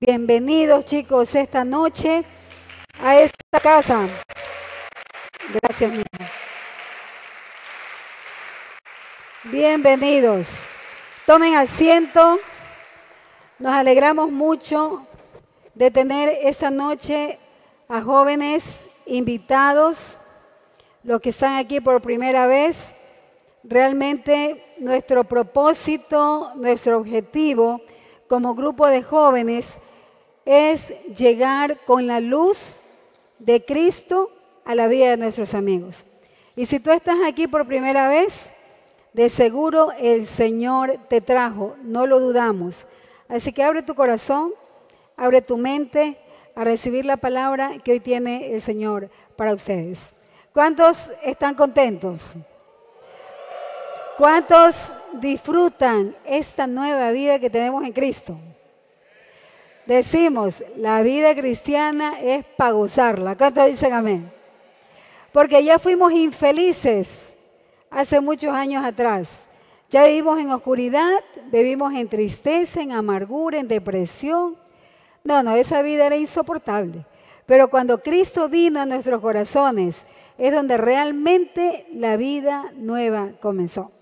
Bienvenidos chicos esta noche a esta casa. Gracias, mi Bienvenidos. Tomen asiento. Nos alegramos mucho de tener esta noche a jóvenes invitados, los que están aquí por primera vez. Realmente nuestro propósito, nuestro objetivo como grupo de jóvenes es llegar con la luz de Cristo a la vida de nuestros amigos. Y si tú estás aquí por primera vez, de seguro el Señor te trajo, no lo dudamos. Así que abre tu corazón, abre tu mente a recibir la palabra que hoy tiene el Señor para ustedes. ¿Cuántos están contentos? ¿Cuántos disfrutan esta nueva vida que tenemos en Cristo? Decimos, la vida cristiana es para gozarla. ¿Cuántos dicen amén? Porque ya fuimos infelices hace muchos años atrás. Ya vivimos en oscuridad, vivimos en tristeza, en amargura, en depresión. No, no, esa vida era insoportable. Pero cuando Cristo vino a nuestros corazones, es donde realmente la vida nueva comenzó.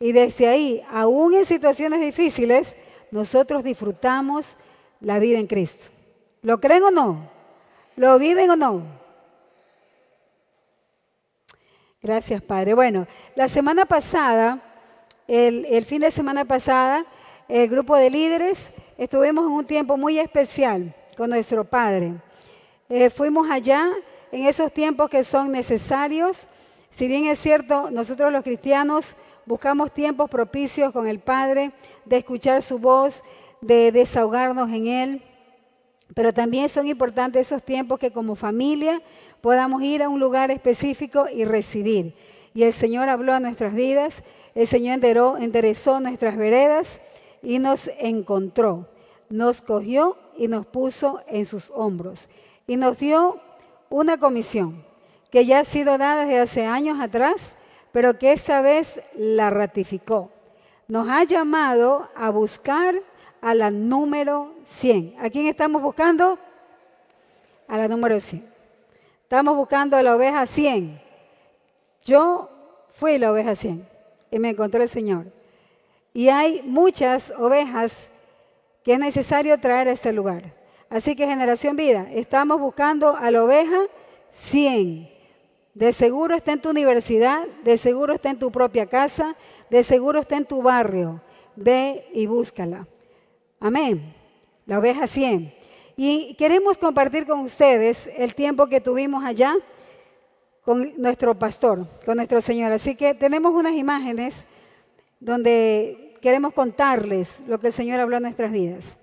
Y desde ahí, aún en situaciones difíciles, nosotros disfrutamos la vida en Cristo. ¿Lo creen o no? ¿Lo viven o no? Gracias, Padre. Bueno, la semana pasada, el, fin de semana pasada, el grupo de líderes estuvimos en un tiempo muy especial con nuestro Padre. Eh, fuimos allá en esos tiempos que son necesarios. Si bien es cierto, nosotros los cristianos buscamos tiempos propicios con el Padre, de escuchar su voz, de desahogarnos en Él. Pero también son importantes esos tiempos que como familia podamos ir a un lugar específico y recibir. Y el Señor habló a nuestras vidas, el Señor enderezó nuestras veredas y nos encontró, nos cogió y nos puso en sus hombros. Y nos dio una comisión que ya ha sido dada desde hace años atrás, pero que esta vez la ratificó. Nos ha llamado a buscar a la número 100. ¿A quién estamos buscando? A la número 100. Estamos buscando a la oveja 100. Yo fui la oveja 100 y me encontré el Señor. Y hay muchas ovejas que es necesario traer a este lugar. Así que generación vida, estamos buscando a la oveja 100. De seguro está en tu universidad, de seguro está en tu propia casa, de seguro está en tu barrio. Ve y búscala. Amén. La oveja 100. Y queremos compartir con ustedes el tiempo que tuvimos allá con nuestro pastor, con nuestro Señor. Así que tenemos unas imágenes donde queremos contarles lo que el Señor habló en nuestras vidas.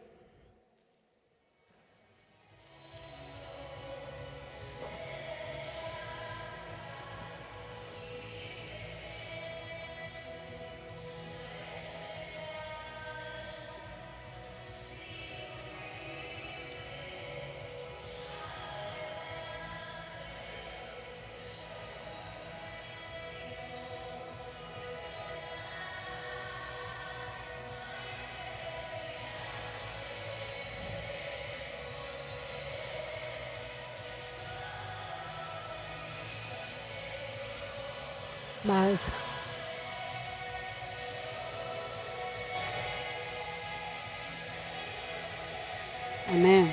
Amen.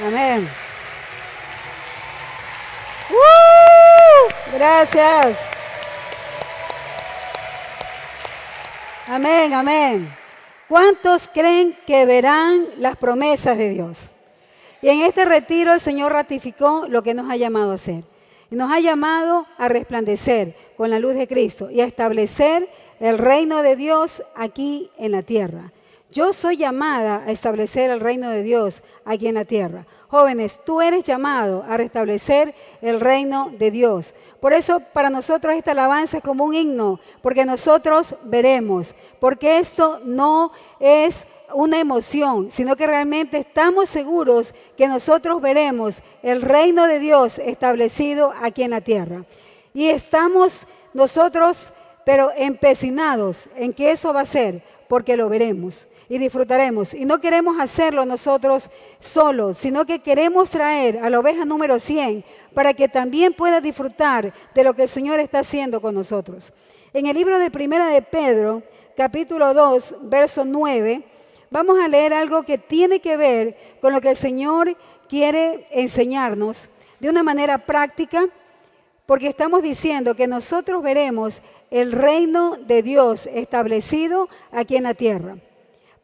Amen. Gracias. Amén, amén. ¿Cuántos creen que verán las promesas de Dios? Y en este retiro el Señor ratificó lo que nos ha llamado a hacer. Y nos ha llamado a resplandecer con la luz de Cristo y a establecer el reino de Dios aquí en la tierra. Yo soy llamada a establecer el reino de Dios aquí en la tierra. Jóvenes, tú eres llamado a restablecer el reino de Dios. Por eso para nosotros esta alabanza es como un himno, porque nosotros veremos, porque esto no es una emoción, sino que realmente estamos seguros que nosotros veremos el reino de Dios establecido aquí en la tierra. Y estamos nosotros, pero empecinados en que eso va a ser, porque lo veremos y disfrutaremos. Y no queremos hacerlo nosotros solos, sino que queremos traer a la oveja número 100 para que también pueda disfrutar de lo que el Señor está haciendo con nosotros. En el libro de Primera de Pedro, capítulo 2, verso 9, vamos a leer algo que tiene que ver con lo que el Señor quiere enseñarnos de una manera práctica, porque estamos diciendo que nosotros veremos el reino de Dios establecido aquí en la tierra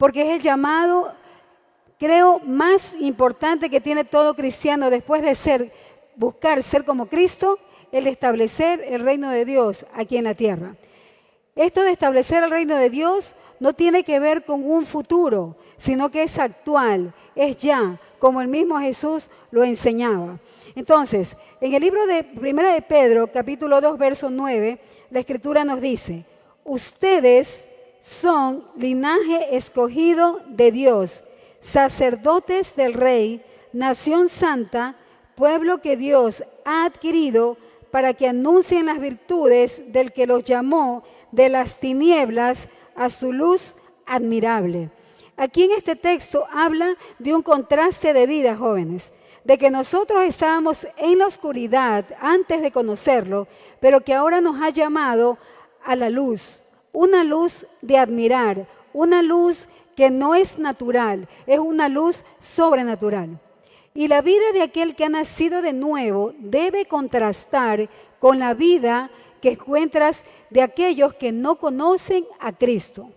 porque es el llamado, creo, más importante que tiene todo cristiano después de ser, buscar ser como Cristo, el establecer el reino de Dios aquí en la tierra. Esto de establecer el reino de Dios no tiene que ver con un futuro, sino que es actual, es ya, como el mismo Jesús lo enseñaba. Entonces, en el libro de Primera de Pedro, capítulo 2, verso 9, la escritura nos dice, ustedes son linaje escogido de Dios, sacerdotes del Rey, nación santa, pueblo que Dios ha adquirido para que anuncien las virtudes del que los llamó de las tinieblas a su luz admirable. Aquí en este texto habla de un contraste de vida, jóvenes, de que nosotros estábamos en la oscuridad antes de conocerlo, pero que ahora nos ha llamado a la luz una luz de admirar, una luz que no es natural, es una luz sobrenatural. Y la vida de aquel que ha nacido de nuevo debe contrastar con la vida que encuentras de aquellos que no conocen a Cristo.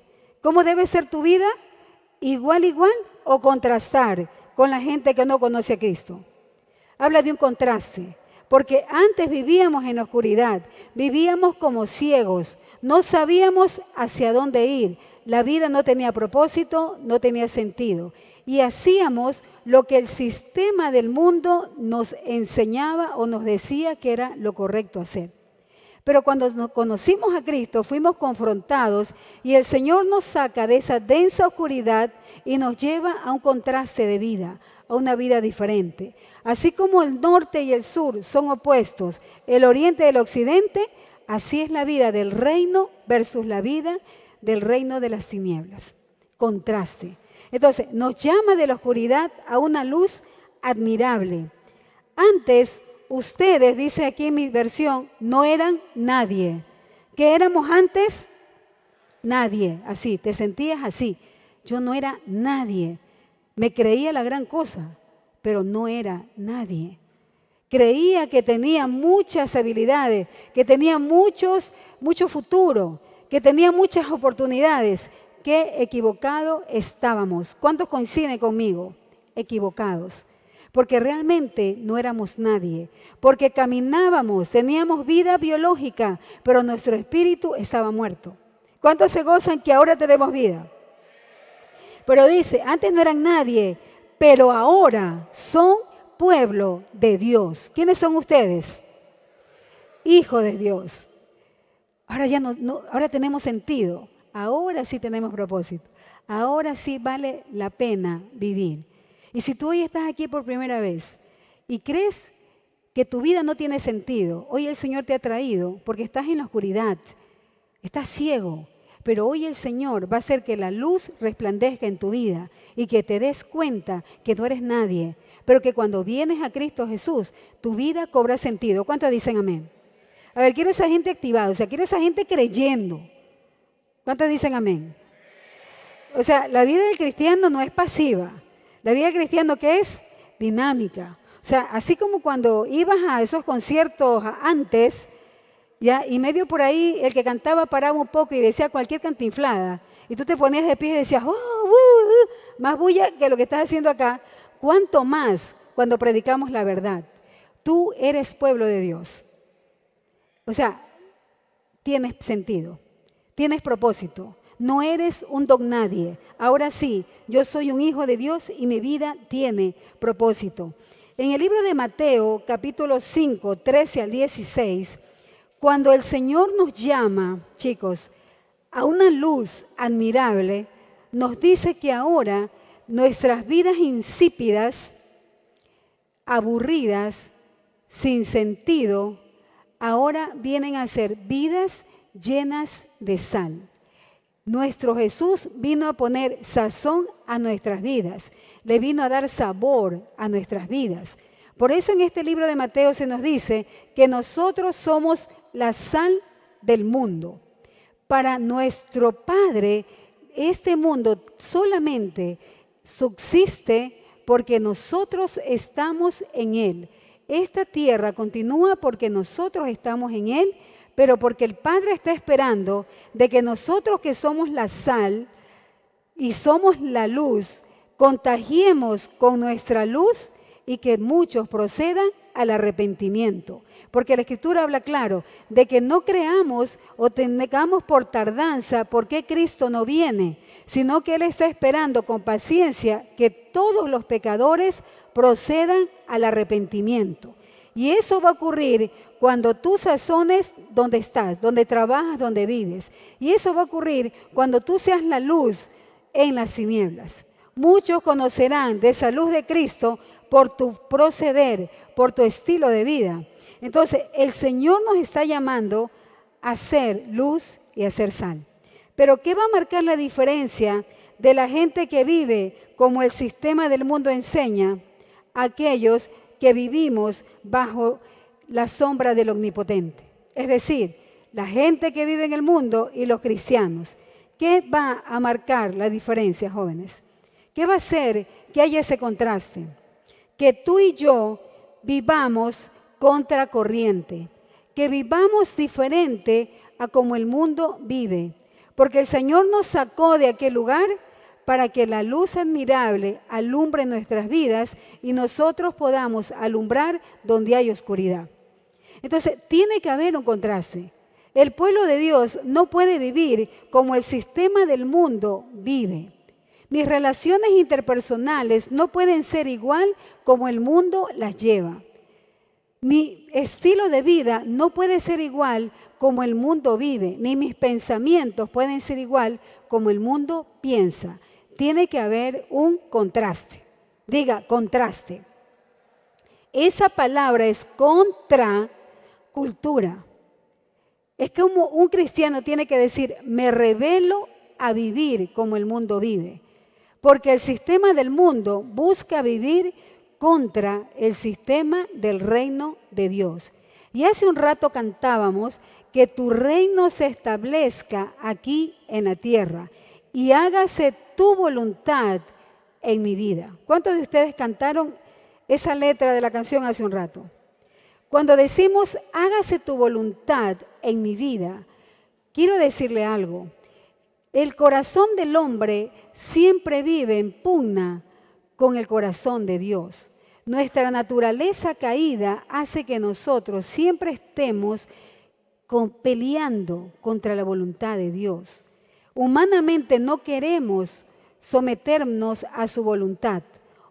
¿Cómo debe ser tu vida? ¿Igual, igual o contrastar con la gente que no conoce a Cristo? Habla de un contraste, porque antes vivíamos en oscuridad, vivíamos como ciegos, no sabíamos hacia dónde ir. La vida no tenía propósito, no tenía sentido. Y hacíamos lo que el sistema del mundo nos enseñaba o nos decía que era lo correcto hacer. Pero cuando nos conocimos a Cristo, fuimos confrontados y el Señor nos saca de esa densa oscuridad y nos lleva a un contraste de vida, a una vida diferente. Así como el norte y el sur son opuestos, el oriente y el occidente, Así es la vida del reino versus la vida del reino de las tinieblas. Contraste. Entonces, nos llama de la oscuridad a una luz admirable. Antes, ustedes, dice aquí en mi versión, no eran nadie. ¿Qué éramos antes? Nadie. Así, te sentías así. Yo no era nadie. Me creía la gran cosa, pero no era nadie. Creía que tenía muchas habilidades, que tenía muchos, mucho futuro, que tenía muchas oportunidades. Qué equivocado estábamos. ¿Cuántos coinciden conmigo? Equivocados. Porque realmente no éramos nadie. Porque caminábamos, teníamos vida biológica, pero nuestro espíritu estaba muerto. ¿Cuántos se gozan que ahora tenemos vida? Pero dice, antes no eran nadie, pero ahora son pueblo de Dios. ¿Quiénes son ustedes? Hijo de Dios. Ahora ya no, ahora tenemos sentido. Ahora sí tenemos propósito. Ahora sí vale la pena vivir. Y si tú hoy estás aquí por primera vez y crees que tu vida no tiene sentido, hoy el Señor te ha traído porque estás en la oscuridad, estás ciego, pero hoy el Señor va a hacer que la luz resplandezca en tu vida y que te des cuenta que no eres nadie, pero que cuando vienes a Cristo Jesús, tu vida cobra sentido. ¿Cuántos dicen amén? A ver, quiero esa gente activada, o sea, quiero esa gente creyendo. ¿Cuántos dicen amén? O sea, la vida del cristiano no es pasiva. La vida del cristiano que es dinámica. O sea, así como cuando ibas a esos conciertos antes, ya, y medio por ahí el que cantaba paraba un poco y decía cualquier cantinflada, y tú te ponías de pie y decías, oh, uh, uh", más bulla que lo que estás haciendo acá, ¿Cuánto más cuando predicamos la verdad? Tú eres pueblo de Dios. O sea, tienes sentido, tienes propósito. No eres un don nadie. Ahora sí, yo soy un hijo de Dios y mi vida tiene propósito. En el libro de Mateo, capítulo 5, 13 al 16, cuando el Señor nos llama, chicos, a una luz admirable, nos dice que ahora nuestras vidas insípidas, aburridas, sin sentido, ahora vienen a ser vidas llenas de sal. Nuestro Jesús vino a poner sazón a nuestras vidas, le vino a dar sabor a nuestras vidas. Por eso en este libro de Mateo se nos dice que nosotros somos la sal del mundo. Para nuestro Padre, este mundo solamente subsiste porque nosotros estamos en Él. Esta tierra continúa porque nosotros estamos en Él, pero porque el Padre está esperando de que nosotros que somos la sal y somos la luz, contagiemos con nuestra luz y que muchos procedan al arrepentimiento. Porque la Escritura habla claro de que no creamos o tengamos por tardanza por qué Cristo no viene, sino que Él está esperando con paciencia que todos los pecadores procedan al arrepentimiento. Y eso va a ocurrir cuando tú sazones donde estás, donde trabajas, donde vives. Y eso va a ocurrir cuando tú seas la luz en las tinieblas. Muchos conocerán de esa luz de Cristo por tu proceder, por tu estilo de vida. Entonces, el Señor nos está llamando a ser luz y a ser sal. Pero ¿qué va a marcar la diferencia de la gente que vive como el sistema del mundo enseña? Aquellos que vivimos bajo la sombra del omnipotente. Es decir, la gente que vive en el mundo y los cristianos. ¿Qué va a marcar la diferencia, jóvenes? ¿Qué va a hacer que haya ese contraste? Que tú y yo vivamos contracorriente, que vivamos diferente a como el mundo vive, porque el Señor nos sacó de aquel lugar para que la luz admirable alumbre nuestras vidas y nosotros podamos alumbrar donde hay oscuridad. Entonces, tiene que haber un contraste. El pueblo de Dios no puede vivir como el sistema del mundo vive. Mis relaciones interpersonales no pueden ser igual como el mundo las lleva. Mi estilo de vida no puede ser igual como el mundo vive, ni mis pensamientos pueden ser igual como el mundo piensa. Tiene que haber un contraste. Diga, contraste. Esa palabra es contra cultura. Es como un cristiano tiene que decir, me revelo a vivir como el mundo vive. Porque el sistema del mundo busca vivir contra el sistema del reino de Dios. Y hace un rato cantábamos que tu reino se establezca aquí en la tierra y hágase tu voluntad en mi vida. ¿Cuántos de ustedes cantaron esa letra de la canción hace un rato? Cuando decimos hágase tu voluntad en mi vida, quiero decirle algo. El corazón del hombre siempre vive en pugna con el corazón de Dios. Nuestra naturaleza caída hace que nosotros siempre estemos peleando contra la voluntad de Dios. Humanamente no queremos someternos a su voluntad.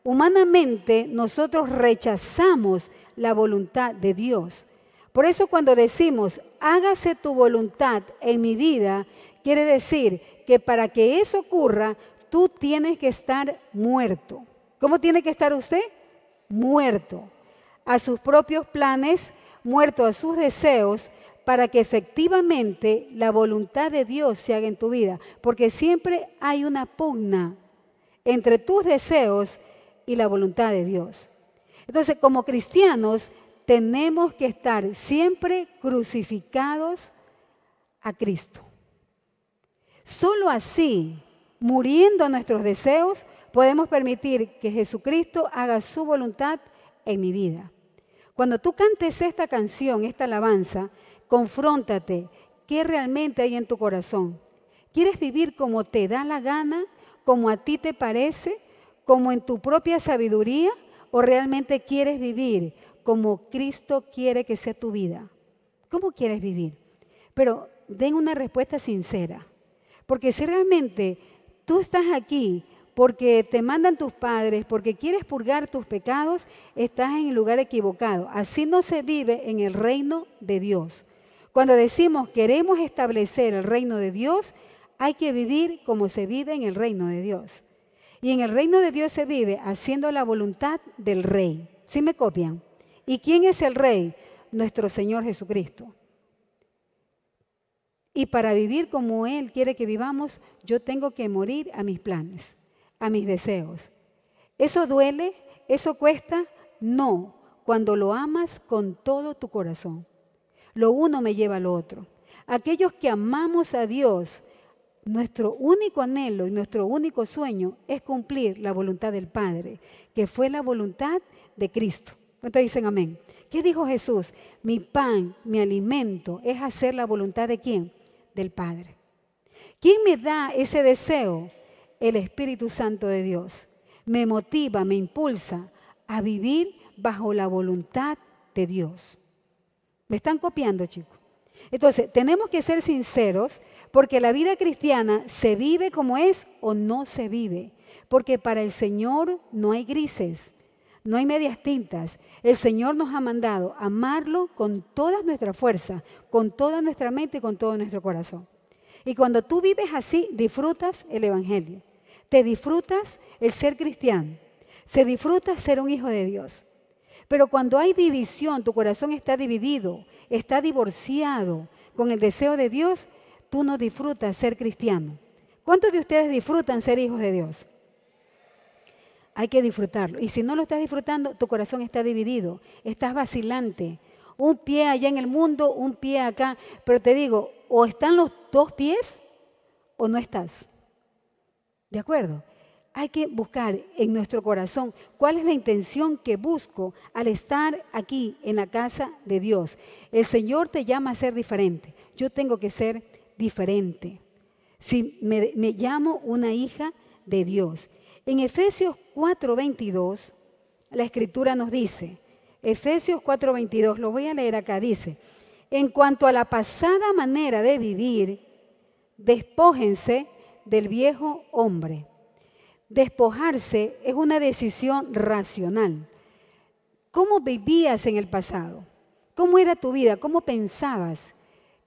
Humanamente nosotros rechazamos la voluntad de Dios. Por eso cuando decimos, hágase tu voluntad en mi vida, quiere decir que para que eso ocurra, tú tienes que estar muerto. ¿Cómo tiene que estar usted? muerto a sus propios planes, muerto a sus deseos, para que efectivamente la voluntad de Dios se haga en tu vida. Porque siempre hay una pugna entre tus deseos y la voluntad de Dios. Entonces, como cristianos, tenemos que estar siempre crucificados a Cristo. Solo así, muriendo a nuestros deseos, podemos permitir que Jesucristo haga su voluntad en mi vida. Cuando tú cantes esta canción, esta alabanza, confróntate qué realmente hay en tu corazón. ¿Quieres vivir como te da la gana, como a ti te parece, como en tu propia sabiduría? ¿O realmente quieres vivir como Cristo quiere que sea tu vida? ¿Cómo quieres vivir? Pero den una respuesta sincera. Porque si realmente tú estás aquí porque te mandan tus padres, porque quieres purgar tus pecados, estás en el lugar equivocado. Así no se vive en el reino de Dios. Cuando decimos queremos establecer el reino de Dios, Hay que vivir como se vive en el reino de Dios. Y en el reino de Dios se vive haciendo la voluntad del rey. ¿Sí me copian? ¿Y quién es el rey? Nuestro Señor Jesucristo. Y para vivir como Él quiere que vivamos, yo tengo que morir a mis planes, a mis deseos. ¿Eso duele? ¿Eso cuesta? No, cuando lo amas con todo tu corazón. Lo uno me lleva al otro. Aquellos que amamos a Dios, nuestro único anhelo y nuestro único sueño es cumplir la voluntad del Padre, que fue la voluntad de Cristo. ¿Cuántos dicen amén? ¿Qué dijo Jesús? Mi pan, mi alimento es hacer la voluntad de quién? Del Padre. ¿Quién me da ese deseo? El Espíritu Santo de Dios. Me motiva, me impulsa a vivir bajo la voluntad de Dios. ¿Me están copiando, chicos? Entonces, tenemos que ser sinceros porque la vida cristiana se vive como es o no se vive. Porque para el Señor no hay grises, no hay medias tintas. El Señor nos ha mandado amarlo con toda nuestra fuerza, con toda nuestra mente y con todo nuestro corazón. Y cuando tú vives así, disfrutas el Evangelio. Te disfrutas el ser cristiano. Se disfruta ser un hijo de Dios. Pero cuando hay división, tu corazón está dividido, está divorciado con el deseo de Dios, tú no disfrutas ser cristiano. ¿Cuántos de ustedes disfrutan ser hijos de Dios? Hay que disfrutarlo. Y si no lo estás disfrutando, tu corazón está dividido, estás vacilante. Un pie allá en el mundo, un pie acá. Pero te digo, o están los dos pies o no estás. ¿De acuerdo? Hay que buscar en nuestro corazón cuál es la intención que busco al estar aquí en la casa de Dios. El Señor te llama a ser diferente. Yo tengo que ser diferente. Si me, me llamo una hija de Dios. En Efesios 4:22, la escritura nos dice, Efesios 4:22, lo voy a leer acá, dice, en cuanto a la pasada manera de vivir, despójense del viejo hombre. Despojarse es una decisión racional. ¿Cómo vivías en el pasado? ¿Cómo era tu vida? ¿Cómo pensabas?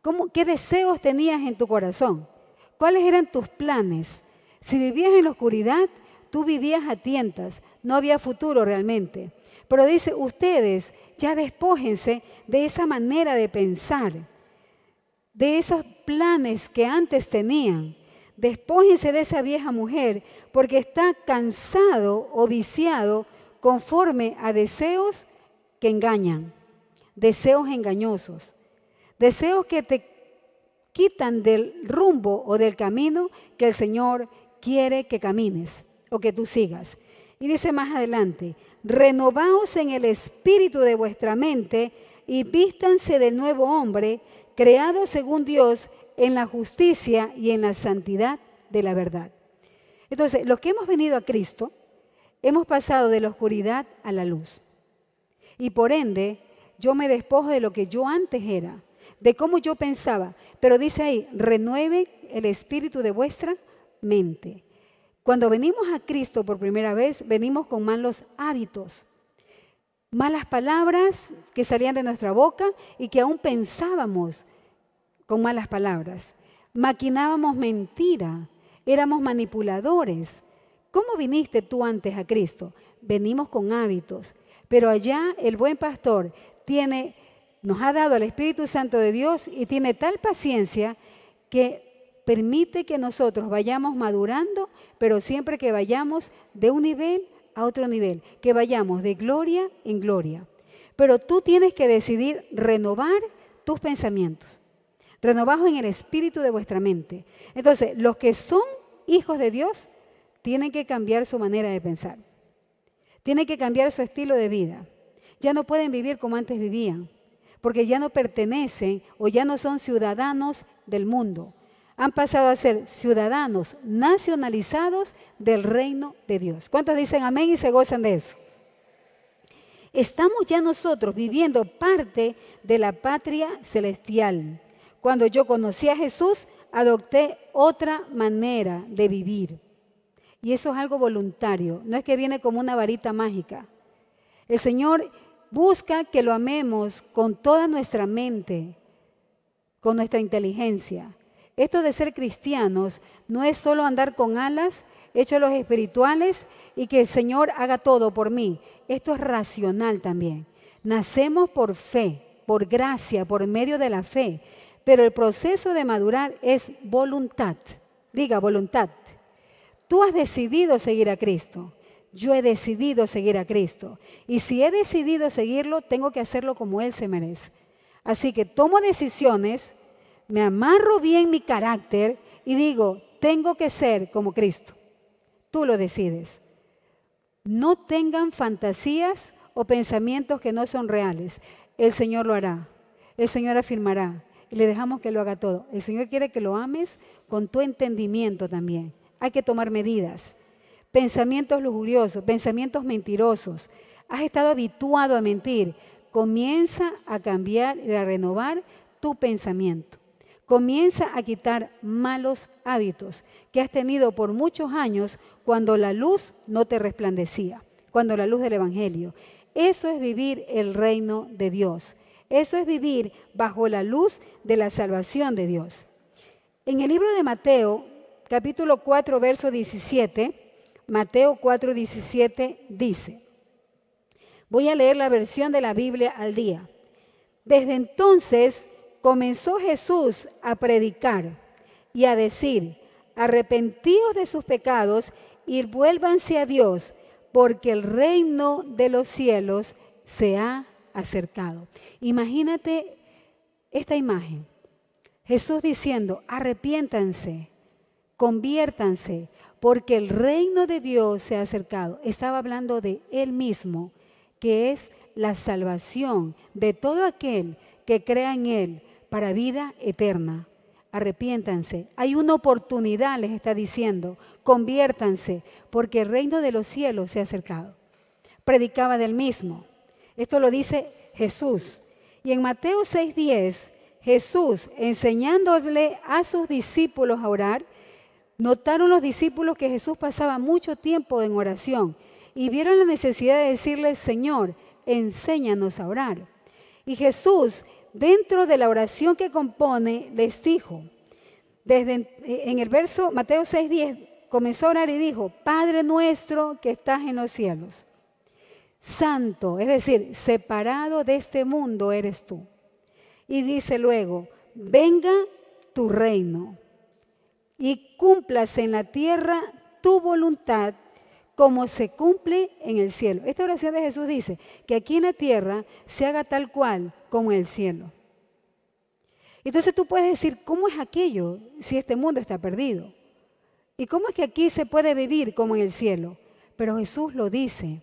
¿Cómo, ¿Qué deseos tenías en tu corazón? ¿Cuáles eran tus planes? Si vivías en la oscuridad, Tú vivías a tientas, no había futuro realmente. Pero dice, ustedes ya despójense de esa manera de pensar, de esos planes que antes tenían. Despójense de esa vieja mujer porque está cansado o viciado conforme a deseos que engañan, deseos engañosos, deseos que te quitan del rumbo o del camino que el Señor quiere que camines o que tú sigas. Y dice más adelante, renovaos en el espíritu de vuestra mente y vístanse del nuevo hombre, creado según Dios en la justicia y en la santidad de la verdad. Entonces, los que hemos venido a Cristo, hemos pasado de la oscuridad a la luz. Y por ende, yo me despojo de lo que yo antes era, de cómo yo pensaba. Pero dice ahí, renueve el espíritu de vuestra mente. Cuando venimos a Cristo por primera vez, venimos con malos hábitos, malas palabras que salían de nuestra boca y que aún pensábamos con malas palabras. Maquinábamos mentira, éramos manipuladores. ¿Cómo viniste tú antes a Cristo? Venimos con hábitos, pero allá el buen pastor tiene nos ha dado el Espíritu Santo de Dios y tiene tal paciencia que permite que nosotros vayamos madurando, pero siempre que vayamos de un nivel a otro nivel, que vayamos de gloria en gloria. Pero tú tienes que decidir renovar tus pensamientos, renovados en el espíritu de vuestra mente. Entonces, los que son hijos de Dios tienen que cambiar su manera de pensar, tienen que cambiar su estilo de vida. Ya no pueden vivir como antes vivían, porque ya no pertenecen o ya no son ciudadanos del mundo, han pasado a ser ciudadanos nacionalizados del reino de Dios. ¿Cuántos dicen amén y se gozan de eso? Estamos ya nosotros viviendo parte de la patria celestial. Cuando yo conocí a Jesús, adopté otra manera de vivir. Y eso es algo voluntario, no es que viene como una varita mágica. El Señor busca que lo amemos con toda nuestra mente, con nuestra inteligencia, Esto de ser cristianos no es solo andar con alas, hechos los espirituales y que el Señor haga todo por mí. Esto es racional también. Nacemos por fe, por gracia, por medio de la fe, pero el proceso de madurar es voluntad. Diga voluntad. Tú has decidido seguir a Cristo. Yo he decidido seguir a Cristo. Y si he decidido seguirlo, tengo que hacerlo como Él se merece. Así que tomo decisiones, me amarro bien mi carácter y digo, tengo que ser como Cristo. Tú lo decides. No tengan fantasías o pensamientos que no son reales. El Señor lo hará. El Señor afirmará. Y le dejamos que lo haga todo. El Señor quiere que lo ames con tu entendimiento también. Hay que tomar medidas. Pensamientos lujuriosos, pensamientos mentirosos. Has estado habituado a mentir. Comienza a cambiar y a renovar tu pensamiento. Comienza a quitar malos hábitos que has tenido por muchos años cuando la luz no te resplandecía, cuando la luz del Evangelio. Eso es vivir el reino de Dios. Eso es vivir bajo la luz de la salvación de Dios. En el libro de Mateo, capítulo 4, verso 17, Mateo 4, 17 dice, voy a leer la versión de la Biblia al día. Desde entonces comenzó Jesús a predicar y a decir, arrepentíos de sus pecados y vuélvanse a Dios, porque el reino de los cielos se ha acercado. Imagínate esta imagen. Jesús diciendo, arrepiéntanse, conviértanse, porque el reino de Dios se ha acercado. Estaba hablando de Él mismo, que es la salvación de todo aquel que crea en Él para vida eterna. Arrepiéntanse. Hay una oportunidad, les está diciendo. Conviértanse, porque el reino de los cielos se ha acercado. Predicaba del mismo. Esto lo dice Jesús. Y en Mateo 6:10, Jesús enseñándole a sus discípulos a orar, notaron los discípulos que Jesús pasaba mucho tiempo en oración y vieron la necesidad de decirle, Señor, enséñanos a orar. Y Jesús dentro de la oración que compone, les dijo, desde en el verso Mateo 6:10, comenzó a orar y dijo, Padre nuestro que estás en los cielos, santo, es decir, separado de este mundo eres tú. Y dice luego, venga tu reino y cúmplase en la tierra tu voluntad como se cumple en el cielo. Esta oración de Jesús dice que aquí en la tierra se haga tal cual como en el cielo. Entonces tú puedes decir, ¿cómo es aquello si este mundo está perdido? ¿Y cómo es que aquí se puede vivir como en el cielo? Pero Jesús lo dice,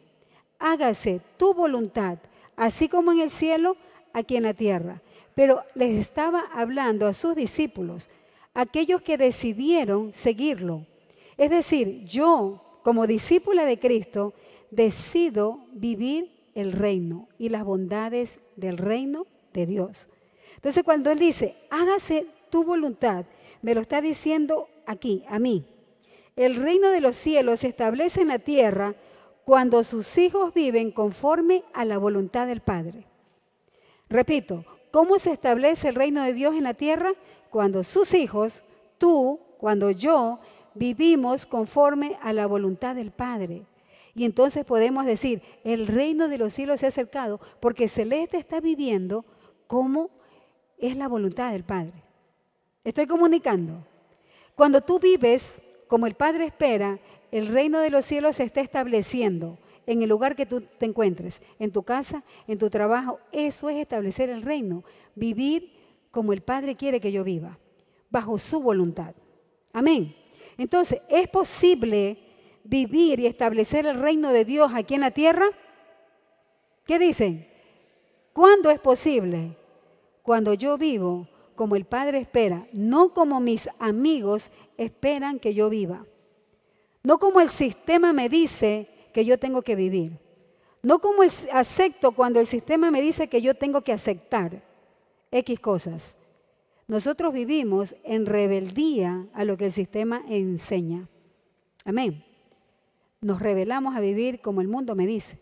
hágase tu voluntad, así como en el cielo, aquí en la tierra. Pero les estaba hablando a sus discípulos, aquellos que decidieron seguirlo. Es decir, yo como discípula de Cristo, decido vivir el reino y las bondades del reino de Dios. Entonces cuando Él dice, hágase tu voluntad, me lo está diciendo aquí, a mí. El reino de los cielos se establece en la tierra cuando sus hijos viven conforme a la voluntad del Padre. Repito, ¿cómo se establece el reino de Dios en la tierra? Cuando sus hijos, tú, cuando yo, vivimos conforme a la voluntad del Padre. Y entonces podemos decir, el reino de los cielos se ha acercado porque Celeste está viviendo como es la voluntad del Padre. Estoy comunicando. Cuando tú vives como el Padre espera, el reino de los cielos se está estableciendo en el lugar que tú te encuentres, en tu casa, en tu trabajo. Eso es establecer el reino, vivir como el Padre quiere que yo viva, bajo su voluntad. Amén. Entonces, ¿es posible vivir y establecer el reino de Dios aquí en la tierra? ¿Qué dicen? ¿Cuándo es posible? Cuando yo vivo como el Padre espera, no como mis amigos esperan que yo viva. No como el sistema me dice que yo tengo que vivir. No como acepto cuando el sistema me dice que yo tengo que aceptar X cosas. Nosotros vivimos en rebeldía a lo que el sistema enseña. Amén. Nos rebelamos a vivir como el mundo me dice,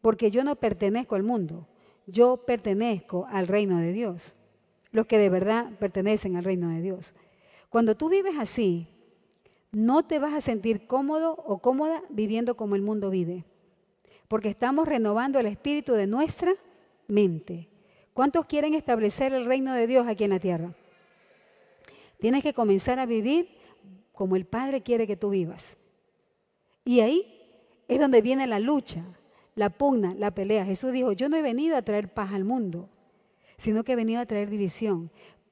porque yo no pertenezco al mundo, yo pertenezco al reino de Dios, los que de verdad pertenecen al reino de Dios. Cuando tú vives así, no te vas a sentir cómodo o cómoda viviendo como el mundo vive, porque estamos renovando el espíritu de nuestra mente. ¿Cuántos quieren establecer el reino de Dios aquí en la tierra? Tienes que comenzar a vivir como el Padre quiere que tú vivas. Y ahí es donde viene la lucha, la pugna, la pelea. Jesús dijo, yo no he venido a traer paz al mundo, sino que he venido a traer división.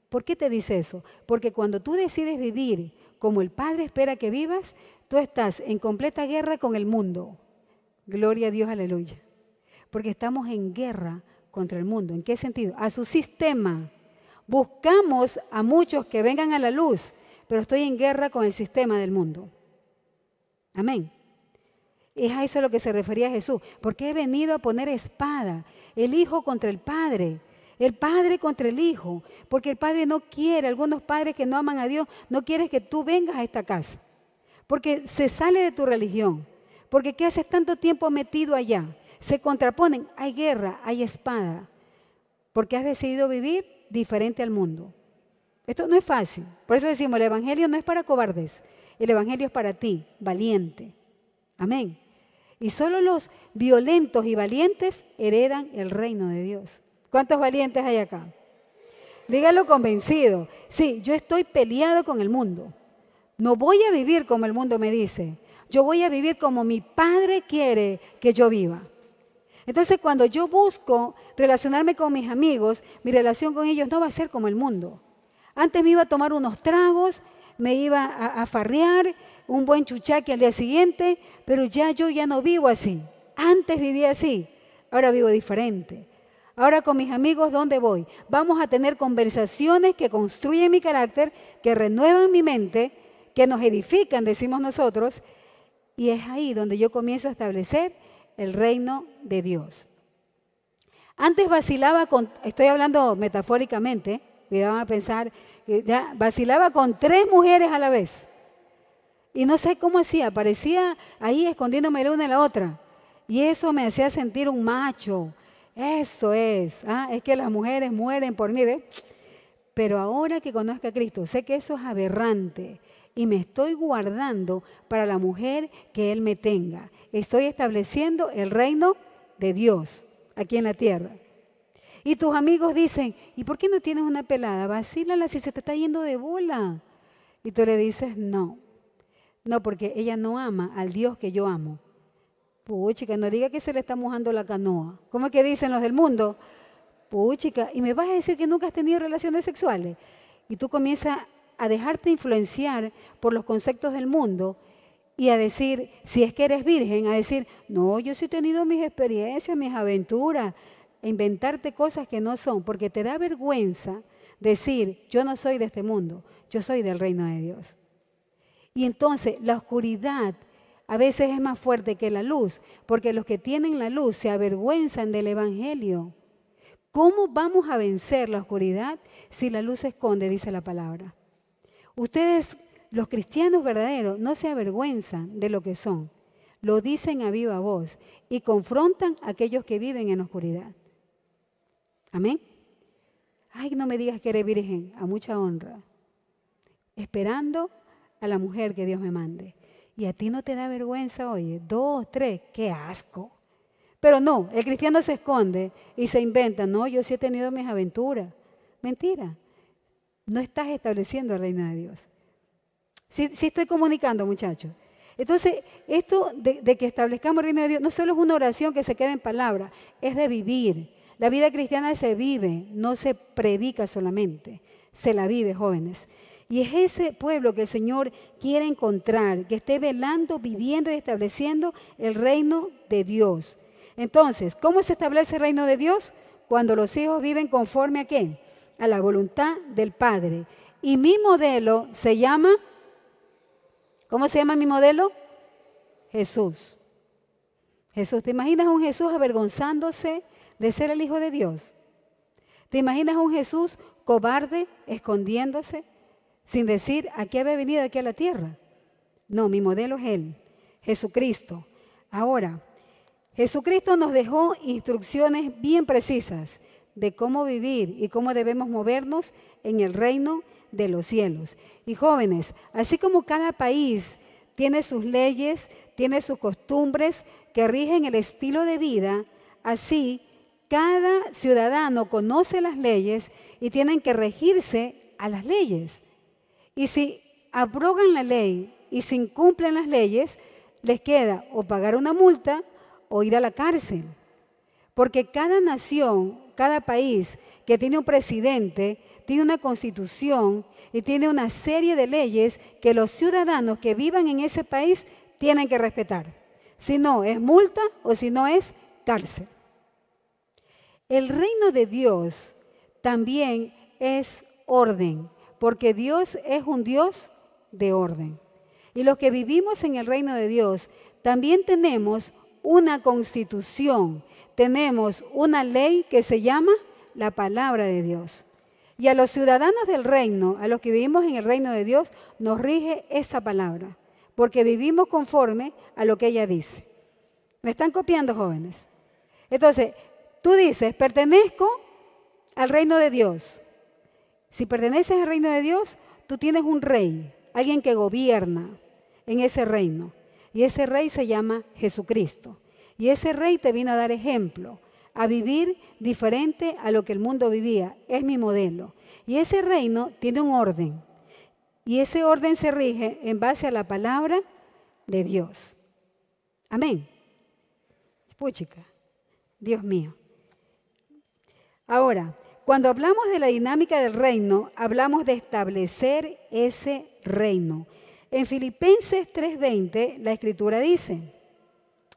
¿Por qué te dice eso? Porque cuando tú decides vivir como el Padre espera que vivas, tú estás en completa guerra con el mundo. Gloria a Dios, aleluya. Porque estamos en guerra contra el mundo. ¿En qué sentido? A su sistema. Buscamos a muchos que vengan a la luz, pero estoy en guerra con el sistema del mundo. Amén. Es a eso a lo que se refería Jesús. Porque he venido a poner espada, el Hijo contra el Padre, el Padre contra el Hijo. Porque el Padre no quiere, algunos padres que no aman a Dios, no quieren que tú vengas a esta casa. Porque se sale de tu religión. Porque ¿qué haces tanto tiempo metido allá? Se contraponen, hay guerra, hay espada. Porque has decidido vivir diferente al mundo. Esto no es fácil. Por eso decimos, el Evangelio no es para cobardes. El Evangelio es para ti, valiente. Amén. Y solo los violentos y valientes heredan el reino de Dios. ¿Cuántos valientes hay acá? Dígalo convencido. Sí, yo estoy peleado con el mundo. No voy a vivir como el mundo me dice. Yo voy a vivir como mi Padre quiere que yo viva. Entonces cuando yo busco relacionarme con mis amigos, mi relación con ellos no va a ser como el mundo. Antes me iba a tomar unos tragos, me iba a, farrear, un buen chuchaque al día siguiente, pero ya yo ya no vivo así. Antes vivía así, ahora vivo diferente. Ahora con mis amigos, ¿dónde voy? Vamos a tener conversaciones que construyen mi carácter, que renuevan mi mente, que nos edifican, decimos nosotros, y es ahí donde yo comienzo a establecer el reino de Dios. Antes vacilaba con, estoy hablando metafóricamente, cuidado a pensar, ya vacilaba con tres mujeres a la vez. Y no sé cómo hacía, parecía ahí escondiéndome la una y la otra. Y eso me hacía sentir un macho. Eso es. ¿ah? Es que las mujeres mueren por mí, ¿ve? Pero ahora que conozco a Cristo, sé que eso es aberrante y me estoy guardando para la mujer que Él me tenga. Estoy estableciendo el reino de Dios aquí en la tierra. Y tus amigos dicen, ¿y por qué no tienes una pelada? Vacílala si se te está yendo de bola. Y tú le dices, no. No, porque ella no ama al Dios que yo amo. Puchica, no diga que se le está mojando la canoa. ¿Cómo es que dicen los del mundo? Puchica, y me vas a decir que nunca has tenido relaciones sexuales. Y tú comienzas a dejarte influenciar por los conceptos del mundo y a decir, si es que eres virgen, a decir, no, yo sí he tenido mis experiencias, mis aventuras, e inventarte cosas que no son, porque te da vergüenza decir, yo no soy de este mundo, yo soy del reino de Dios. Y entonces la oscuridad a veces es más fuerte que la luz, porque los que tienen la luz se avergüenzan del Evangelio. ¿Cómo vamos a vencer la oscuridad si la luz se esconde, dice la palabra? Ustedes, los cristianos verdaderos, no se avergüenzan de lo que son. Lo dicen a viva voz y confrontan a aquellos que viven en oscuridad. Amén. Ay, no me digas que eres virgen, a mucha honra. Esperando a la mujer que Dios me mande. Y a ti no te da vergüenza, oye, dos, tres, qué asco. Pero no, el cristiano se esconde y se inventa, no, yo sí he tenido mis aventuras. Mentira, no estás estableciendo el reino de Dios. Sí, estoy comunicando, muchachos. Entonces, esto de, de, que establezcamos el reino de Dios no solo es una oración que se queda en palabras, es de vivir. La vida cristiana se vive, no se predica solamente, se la vive, jóvenes. Y es ese pueblo que el Señor quiere encontrar, que esté velando, viviendo y estableciendo el reino de Dios. Entonces, ¿cómo se establece el reino de Dios? Cuando los hijos viven conforme a qué? A la voluntad del Padre. Y mi modelo se llama, ¿cómo se llama mi modelo? Jesús. Jesús, ¿te imaginas un Jesús avergonzándose de ser el Hijo de Dios? ¿Te imaginas un Jesús cobarde, escondiéndose? sin decir a qué había venido aquí a la tierra. No, mi modelo es Él, Jesucristo. Ahora, Jesucristo nos dejó instrucciones bien precisas de cómo vivir y cómo debemos movernos en el reino de los cielos. Y jóvenes, así como cada país tiene sus leyes, tiene sus costumbres que rigen el estilo de vida, así cada ciudadano conoce las leyes y tienen que regirse a las leyes. Y si abrogan la ley y se incumplen las leyes, les queda o pagar una multa o ir a la cárcel. Porque cada nación, cada país que tiene un presidente, tiene una constitución y tiene una serie de leyes que los ciudadanos que vivan en ese país tienen que respetar. Si no, es multa o si no, es cárcel. El reino de Dios también es orden, porque Dios es un Dios de orden. Y los que vivimos en el reino de Dios también tenemos una constitución, tenemos una ley que se llama la palabra de Dios. Y a los ciudadanos del reino, a los que vivimos en el reino de Dios, nos rige esa palabra, porque vivimos conforme a lo que ella dice. ¿Me están copiando, jóvenes? Entonces, tú dices, pertenezco al reino de Dios. Si perteneces al reino de Dios, tú tienes un rey, alguien que gobierna en ese reino. Y ese rey se llama Jesucristo. Y ese rey te vino a dar ejemplo a vivir diferente a lo que el mundo vivía. Es mi modelo. Y ese reino tiene un orden. Y ese orden se rige en base a la palabra de Dios. Amén. Puchica, Dios mío. Ahora, cuando hablamos de la dinámica del reino, hablamos de establecer ese reino. En Filipenses 3:20 la escritura dice,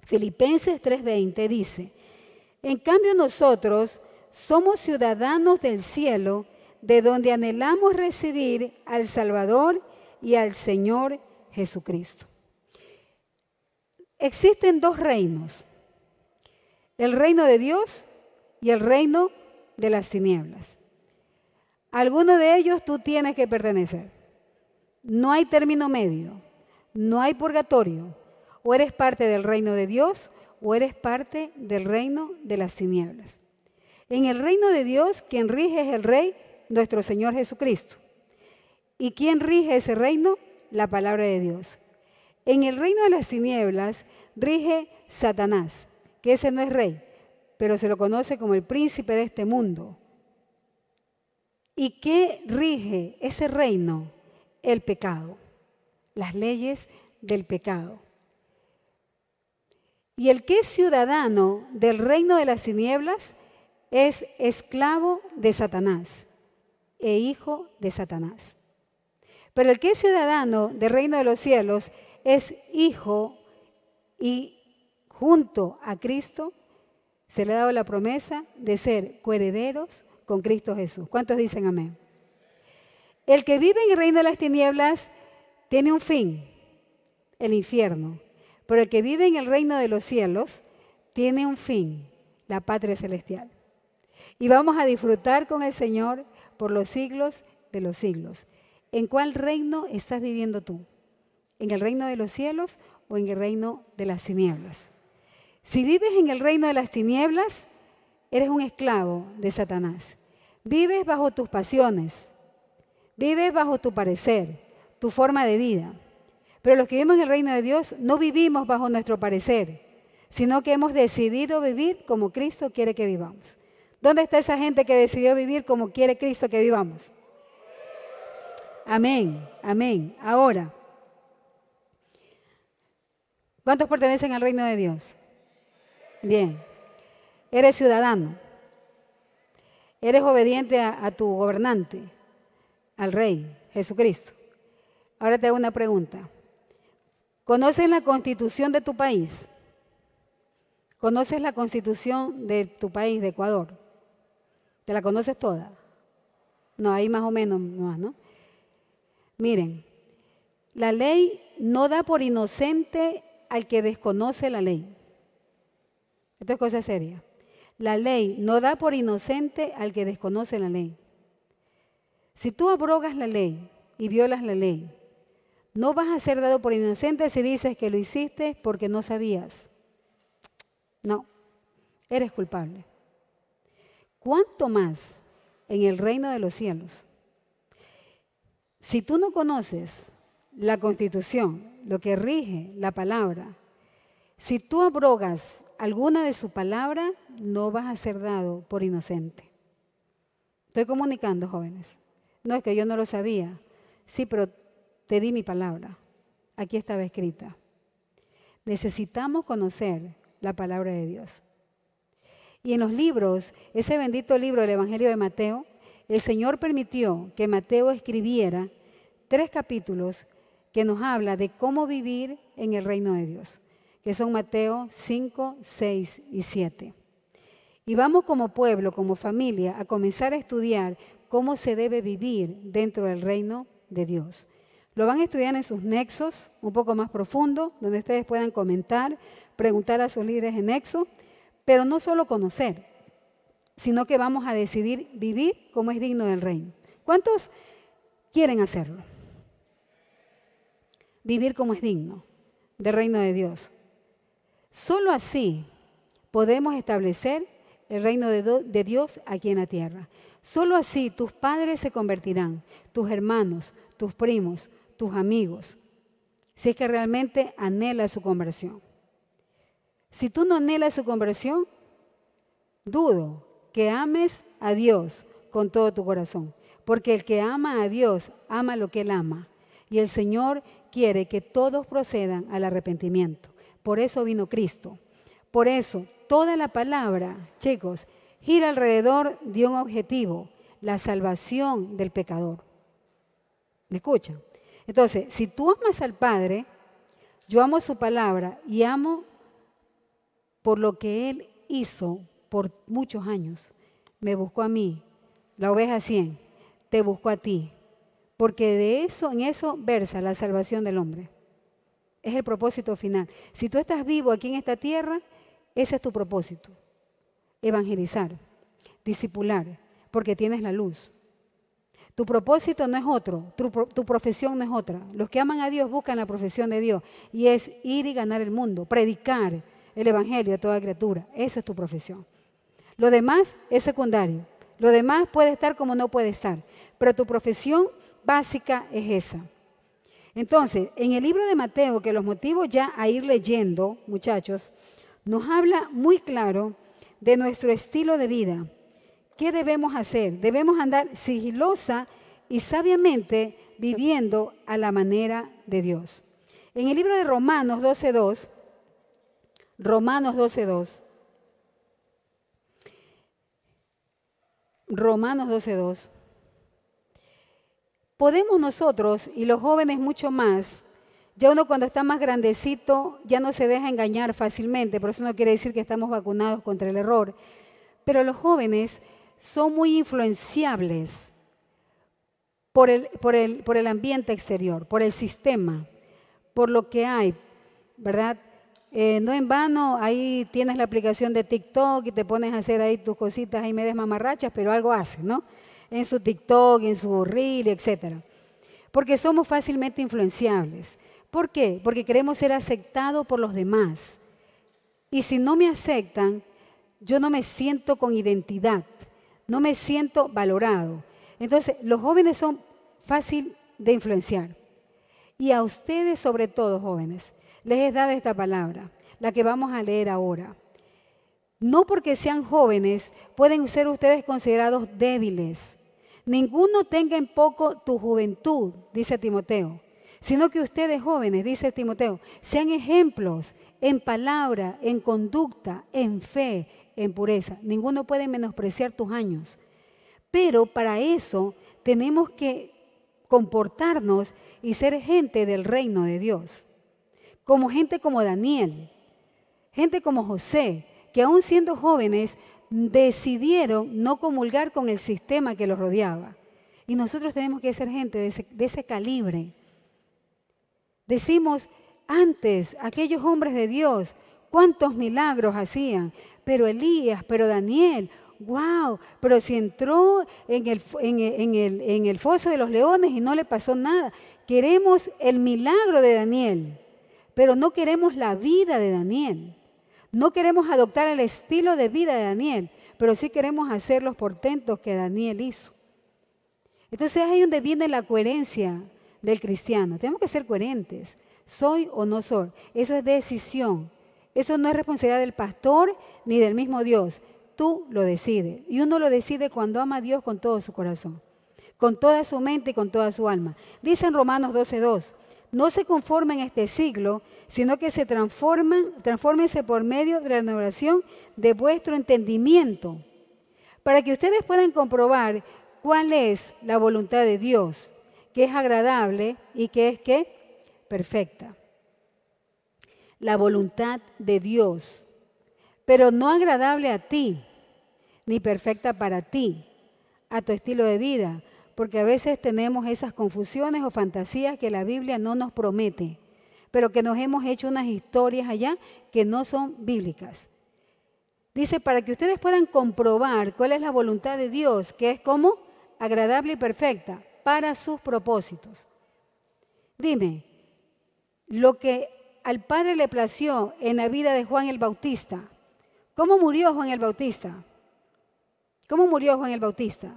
Filipenses 3:20 dice, en cambio nosotros somos ciudadanos del cielo, de donde anhelamos recibir al Salvador y al Señor Jesucristo. Existen dos reinos, el reino de Dios y el reino de las tinieblas. alguno de ellos tú tienes que pertenecer. No hay término medio, no hay purgatorio. O eres parte del reino de Dios o eres parte del reino de las tinieblas. En el reino de Dios, quien rige es el Rey, nuestro Señor Jesucristo. ¿Y quién rige ese reino? La palabra de Dios. En el reino de las tinieblas rige Satanás, que ese no es rey, pero se lo conoce como el príncipe de este mundo. ¿Y qué rige ese reino? El pecado, las leyes del pecado. Y el que es ciudadano del reino de las tinieblas es esclavo de Satanás e hijo de Satanás. Pero el que es ciudadano del reino de los cielos es hijo y junto a Cristo se le ha dado la promesa de ser coherederos con Cristo Jesús. ¿Cuántos dicen amén? El que vive en el reino de las tinieblas tiene un fin, el infierno. Pero el que vive en el reino de los cielos tiene un fin, la patria celestial. Y vamos a disfrutar con el Señor por los siglos de los siglos. ¿En cuál reino estás viviendo tú? ¿En el reino de los cielos o en el reino de las tinieblas? Si vives en el reino de las tinieblas, eres un esclavo de Satanás. Vives bajo tus pasiones, vives bajo tu parecer, tu forma de vida. Pero los que vivimos en el reino de Dios no vivimos bajo nuestro parecer, sino que hemos decidido vivir como Cristo quiere que vivamos. ¿Dónde está esa gente que decidió vivir como quiere Cristo que vivamos? Amén, amén. Ahora, ¿cuántos pertenecen al reino de Dios? Bien, eres ciudadano, eres obediente a, a tu gobernante, al rey, Jesucristo. Ahora te hago una pregunta. ¿Conoces la constitución de tu país? ¿Conoces la constitución de tu país, de Ecuador? ¿Te la conoces toda? No, ahí más o menos más, ¿no? Miren, la ley no da por inocente al que desconoce la ley. Esto es cosa seria. La ley no da por inocente al que desconoce la ley. Si tú abrogas la ley y violas la ley, no vas a ser dado por inocente si dices que lo hiciste porque no sabías. No, eres culpable. ¿Cuánto más en el reino de los cielos? Si tú no conoces la constitución, lo que rige la palabra, si tú abrogas alguna de su palabra, no vas a ser dado por inocente. Estoy comunicando, jóvenes. No es que yo no lo sabía. Sí, pero te di mi palabra. Aquí estaba escrita. Necesitamos conocer la palabra de Dios. Y en los libros, ese bendito libro del Evangelio de Mateo, el Señor permitió que Mateo escribiera tres capítulos que nos habla de cómo vivir en el reino de Dios, que son Mateo 5, 6 y 7. Y vamos como pueblo, como familia, a comenzar a estudiar cómo se debe vivir dentro del reino de Dios. Lo van a estudiar en sus nexos, un poco más profundo, donde ustedes puedan comentar, preguntar a sus líderes en nexo, pero no solo conocer, sino que vamos a decidir vivir como es digno del reino. ¿Cuántos quieren hacerlo? Vivir como es digno del reino de Dios. Solo así podemos establecer el reino de, Dios aquí en la tierra. Solo así tus padres se convertirán, tus hermanos, tus primos, tus amigos, si es que realmente anhela su conversión. Si tú no anhelas su conversión, dudo que ames a Dios con todo tu corazón, porque el que ama a Dios ama lo que él ama, y el Señor quiere que todos procedan al arrepentimiento. Por eso vino Cristo. Por eso toda la palabra, chicos, gira alrededor de un objetivo, la salvación del pecador. ¿Me escuchan? Entonces, si tú amas al Padre, yo amo su palabra y amo por lo que Él hizo por muchos años. Me buscó a mí, la oveja 100, te buscó a ti. Porque de eso, en eso versa la salvación del hombre. Es el propósito final. Si tú estás vivo aquí en esta tierra, ese es tu propósito. Evangelizar, discipular, porque tienes la luz. Tu propósito no es otro, tu, profesión no es otra. Los que aman a Dios buscan la profesión de Dios y es ir y ganar el mundo, predicar el Evangelio a toda criatura. Esa es tu profesión. Lo demás es secundario. Lo demás puede estar como no puede estar. Pero tu profesión básica es esa. Entonces, en el libro de Mateo, que los motivos ya a ir leyendo, muchachos, nos habla muy claro de nuestro estilo de vida ¿Qué debemos hacer? Debemos andar sigilosa y sabiamente viviendo a la manera de Dios. En el libro de Romanos 12.2, Romanos 12.2, Romanos 12.2, podemos nosotros y los jóvenes mucho más, ya uno cuando está más grandecito ya no se deja engañar fácilmente, por eso no quiere decir que estamos vacunados contra el error, pero los jóvenes son muy influenciables por el, por el, por el ambiente exterior, por el sistema, por lo que hay, ¿verdad? Eh, no en vano, ahí tienes la aplicación de TikTok y te pones a hacer ahí tus cositas ahí medias mamarrachas, pero algo haces, ¿no? En su TikTok, en su reel, etc. Porque somos fácilmente influenciables. ¿Por qué? Porque queremos ser aceptados por los demás. Y si no me aceptan, yo no me siento con identidad no me siento valorado. Entonces, los jóvenes son fácil de influenciar. Y a ustedes, sobre todo jóvenes, les he dado esta palabra, la que vamos a leer ahora. No porque sean jóvenes pueden ser ustedes considerados débiles. Ninguno tenga en poco tu juventud, dice Timoteo, sino que ustedes jóvenes, dice Timoteo, sean ejemplos en palabra, en conducta, en fe, en pureza. Ninguno puede menospreciar tus años. Pero para eso tenemos que comportarnos y ser gente del reino de Dios. Como gente como Daniel, gente como José, que aún siendo jóvenes decidieron no comulgar con el sistema que los rodeaba. Y nosotros tenemos que ser gente de ese, calibre. Decimos, antes aquellos hombres de Dios, cuántos milagros hacían, pero Elías, pero Daniel, wow, pero si entró en el, en, el, foso de los leones y no le pasó nada. Queremos el milagro de Daniel, pero no queremos la vida de Daniel. No queremos adoptar el estilo de vida de Daniel, pero sí queremos hacer los portentos que Daniel hizo. Entonces ahí es donde viene la coherencia del cristiano. Tenemos que ser coherentes. Soy o no soy. Eso es decisión. Eso no es responsabilidad del pastor ni del mismo Dios. Tú lo decides. Y uno lo decide cuando ama a Dios con todo su corazón, con toda su mente y con toda su alma. Dice en Romanos 12.2, no se conformen en este siglo, sino que se transforman, transfórmense por medio de la renovación de vuestro entendimiento, para que ustedes puedan comprobar cuál es la voluntad de Dios, que es agradable y que es que perfecta. La voluntad de Dios, pero no agradable a ti, ni perfecta para ti, a tu estilo de vida, porque a veces tenemos esas confusiones o fantasías que la Biblia no nos promete, pero que nos hemos hecho unas historias allá que no son bíblicas. Dice, para que ustedes puedan comprobar cuál es la voluntad de Dios, que es como agradable y perfecta para sus propósitos. Dime, lo que al Padre le plació en la vida de Juan el Bautista, ¿cómo murió Juan el Bautista? ¿Cómo murió Juan el Bautista?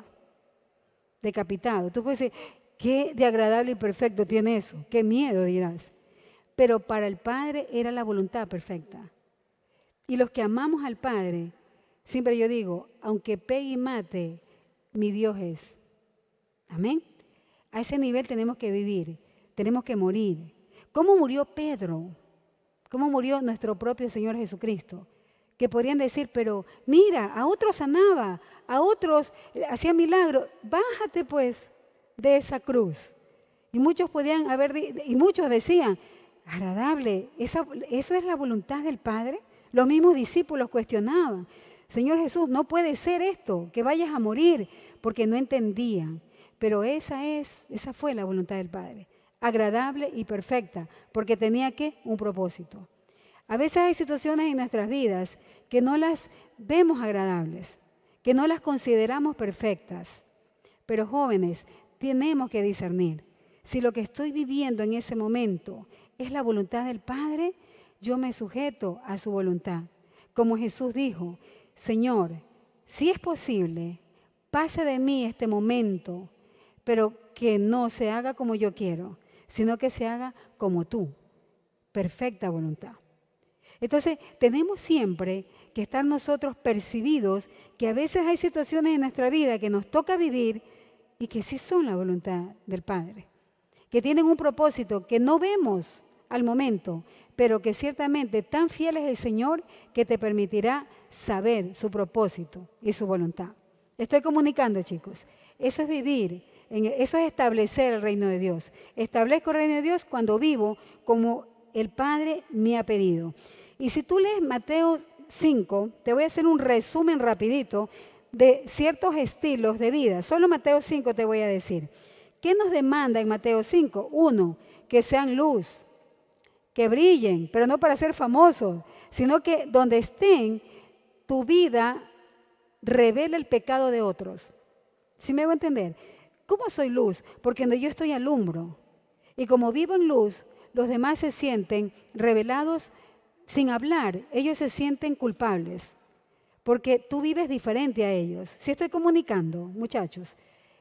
Decapitado. Tú puedes decir, qué de agradable y perfecto tiene eso, qué miedo dirás. Pero para el Padre era la voluntad perfecta. Y los que amamos al Padre, siempre yo digo, aunque pegue y mate, mi Dios es. Amén. A ese nivel tenemos que vivir, tenemos que morir. ¿Cómo murió Pedro? ¿Cómo murió nuestro propio Señor Jesucristo? Que podrían decir, pero mira, a otros sanaba, a otros hacía milagros. Bájate pues de esa cruz. Y muchos podían haber, y muchos decían, agradable, ¿eso es la voluntad del Padre? Los mismos discípulos cuestionaban, Señor Jesús, no puede ser esto, que vayas a morir, porque no entendían. Pero esa es, esa fue la voluntad del Padre, agradable y perfecta, porque tenía que un propósito. A veces hay situaciones en nuestras vidas que no las vemos agradables, que no las consideramos perfectas. Pero jóvenes, tenemos que discernir si lo que estoy viviendo en ese momento es la voluntad del Padre, yo me sujeto a su voluntad. Como Jesús dijo, Señor, si es posible, pase de mí este momento, pero que no se haga como yo quiero, sino que se haga como tú. Perfecta voluntad. Entonces, tenemos siempre que estar nosotros percibidos que a veces hay situaciones en nuestra vida que nos toca vivir y que sí son la voluntad del Padre, que tienen un propósito que no vemos al momento, pero que ciertamente tan fiel es el Señor que te permitirá saber su propósito y su voluntad. Estoy comunicando, chicos. Eso es vivir, eso es establecer el reino de Dios. Establezco el reino de Dios cuando vivo como el Padre me ha pedido. Y si tú lees Mateo 5, te voy a hacer un resumen rapidito de ciertos estilos de vida. Solo Mateo 5 te voy a decir. ¿Qué nos demanda en Mateo 5? Uno, que sean luz, que brillen, pero no para ser famosos, sino que donde estén, tu vida revela el pecado de otros. ¿Sí me hago entender? ¿Cómo soy luz? Porque cuando yo estoy alumbro. Y como vivo en luz, los demás se sienten revelados sin hablar. Ellos se sienten culpables. Porque tú vives diferente a ellos. Si estoy comunicando, muchachos,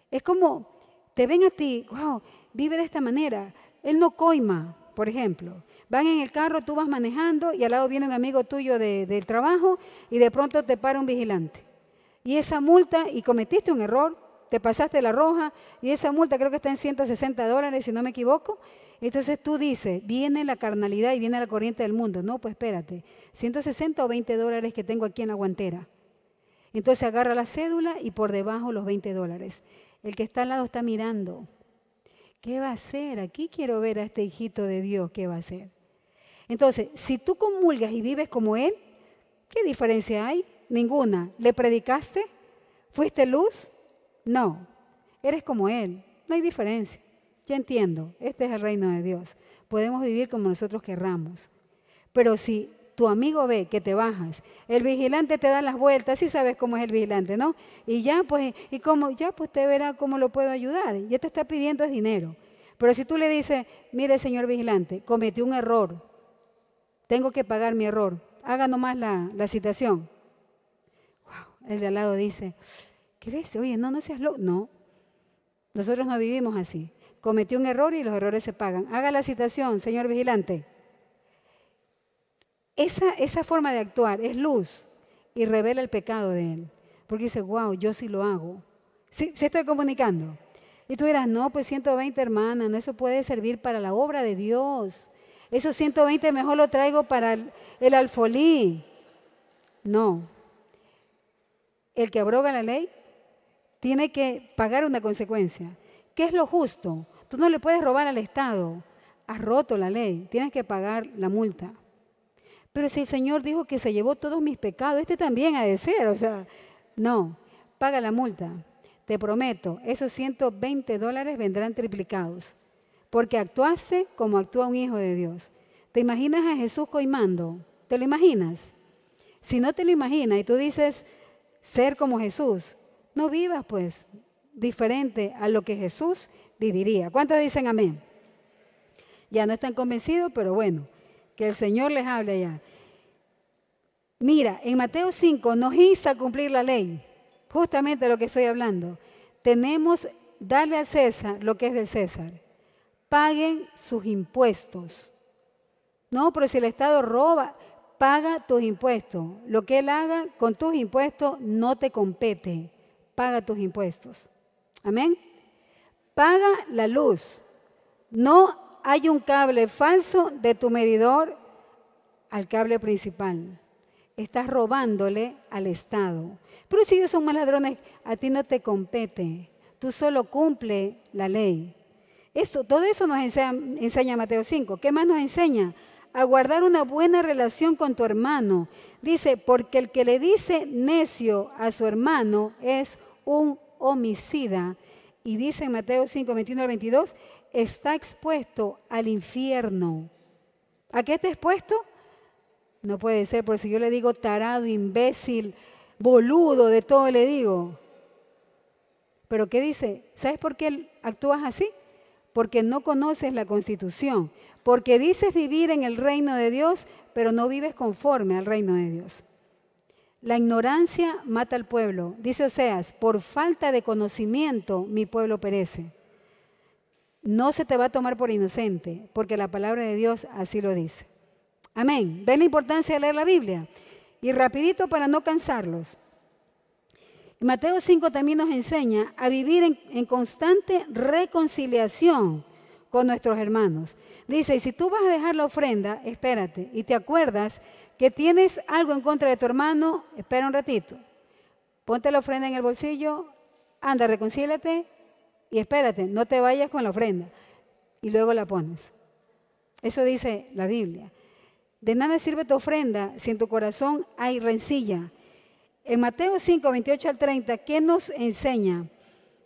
es como te ven a ti, wow, vive de esta manera. Él no coima, por ejemplo. Van en el carro, tú vas manejando y al lado viene un amigo tuyo del trabajo y de pronto te para un vigilante. Y esa multa, y cometiste un error, te pasaste la roja y esa multa creo que está en 160 dólares, si no me equivoco. Entonces tú dices, viene la carnalidad y viene la corriente del mundo. No, pues espérate, 160 o 20 dólares que tengo aquí en la guantera. Entonces agarra la cédula y por debajo los 20 dólares. El que está al lado está mirando. ¿Qué va a hacer? Aquí quiero ver a este hijito de Dios, ¿qué va a hacer? Entonces, si tú comulgas y vives como Él, ¿qué diferencia hay? Ninguna. ¿Le predicaste? ¿Fuiste luz? No. Eres como Él. No hay diferencia. Ya entiendo, este es el reino de Dios. Podemos vivir como nosotros querramos. Pero si tu amigo ve que te bajas, el vigilante te da las vueltas, sí sabes cómo es el vigilante, ¿no? Y ya pues, y como, ya pues te verá cómo lo puedo ayudar. Ya te está pidiendo es dinero. Pero si tú le dices, mire señor vigilante, cometí un error, tengo que pagar mi error. Haga nomás la, la citación. Wow. El de al lado dice, ¿qué ves? Oye, no, no seas loco. No. Nosotros no vivimos así. Cometió un error y los errores se pagan. Haga la citación, señor vigilante. Esa, esa forma de actuar es luz y revela el pecado de él. Porque dice, wow, yo sí lo hago. Sí, se estoy comunicando. Y tú dirás, no, pues 120 hermanas, no, eso puede servir para la obra de Dios. Esos 120 mejor lo traigo para el alfolí. No. El que abroga la ley tiene que pagar una consecuencia. ¿Qué es lo justo? Tú no le puedes robar al Estado. Has roto la ley, tienes que pagar la multa. Pero si el Señor dijo que se llevó todos mis pecados, este también ha de ser. O sea, no, paga la multa. Te prometo, esos 120 dólares vendrán triplicados. Porque actuaste como actúa un hijo de Dios. ¿Te imaginas a Jesús coimando? ¿Te lo imaginas? Si no te lo imaginas y tú dices ser como Jesús, no vivas pues diferente a lo que Jesús viviría. ¿Cuántos dicen amén? Ya no están convencidos, pero bueno, que el Señor les hable ya. Mira, en Mateo 5 nos insta a cumplir la ley, justamente lo que estoy hablando. Tenemos darle al César lo que es del César. Paguen sus impuestos. No, pero si el Estado roba, paga tus impuestos. Lo que él haga con tus impuestos no te compete. Paga tus impuestos. Amén. Paga la luz. No hay un cable falso de tu medidor al cable principal. Estás robándole al Estado. Pero si ellos son más ladrones, a ti no te compete. Tú solo cumple la ley. Todo eso nos enseña, enseña Mateo 5. ¿Qué más nos enseña? a guardar una buena relación con tu hermano. Dice, porque el que le dice necio a su hermano es un homicida. Y dice en Mateo 5, 21 al 22, está expuesto al infierno. ¿A qué está expuesto? No puede ser, por si yo le digo tarado, imbécil, boludo, de todo le digo. Pero ¿qué dice? ¿Sabes por qué actúas así? Porque no conoces la constitución porque dices vivir en el reino de Dios, pero no vives conforme al reino de Dios. La ignorancia mata al pueblo. Dice Oseas, por falta de conocimiento mi pueblo perece. No se te va a tomar por inocente, porque la palabra de Dios así lo dice. Amén. ¿Ven la importancia de leer la Biblia? Y rapidito para no cansarlos. Mateo 5 también nos enseña a vivir en, en constante reconciliación con nuestros hermanos. Dice, y si tú vas a dejar la ofrenda, espérate, y te acuerdas que tienes algo en contra de tu hermano, espera un ratito. Ponte la ofrenda en el bolsillo, anda, reconcílate y espérate, no te vayas con la ofrenda. Y luego la pones. Eso dice la Biblia. De nada sirve tu ofrenda si en tu corazón hay rencilla. En Mateo 5, 28 al 30, ¿qué nos enseña?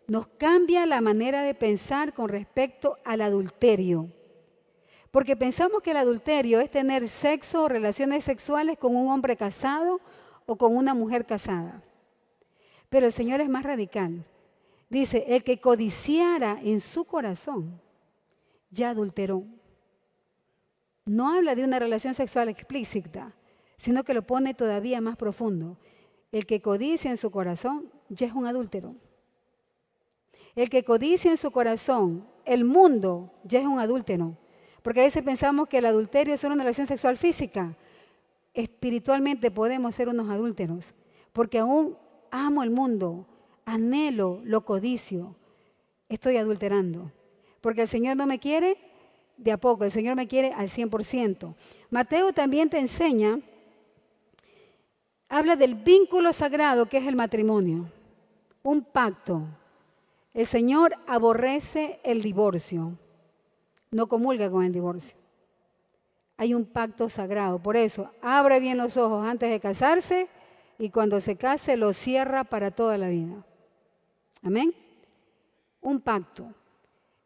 nos cambia la manera de pensar con respecto al adulterio. Porque pensamos que el adulterio es tener sexo o relaciones sexuales con un hombre casado o con una mujer casada. Pero el Señor es más radical. Dice, el que codiciara en su corazón, ya adulteró. No habla de una relación sexual explícita, sino que lo pone todavía más profundo. El que codicia en su corazón, ya es un adúltero. El que codicia en su corazón el mundo ya es un adúltero. Porque a veces pensamos que el adulterio es solo una relación sexual física. Espiritualmente podemos ser unos adúlteros. Porque aún amo el mundo, anhelo lo codicio. Estoy adulterando. Porque el Señor no me quiere de a poco, el Señor me quiere al 100%. Mateo también te enseña, habla del vínculo sagrado que es el matrimonio. Un pacto, el Señor aborrece el divorcio, no comulga con el divorcio. Hay un pacto sagrado, por eso abre bien los ojos antes de casarse y cuando se case lo cierra para toda la vida. Amén. Un pacto.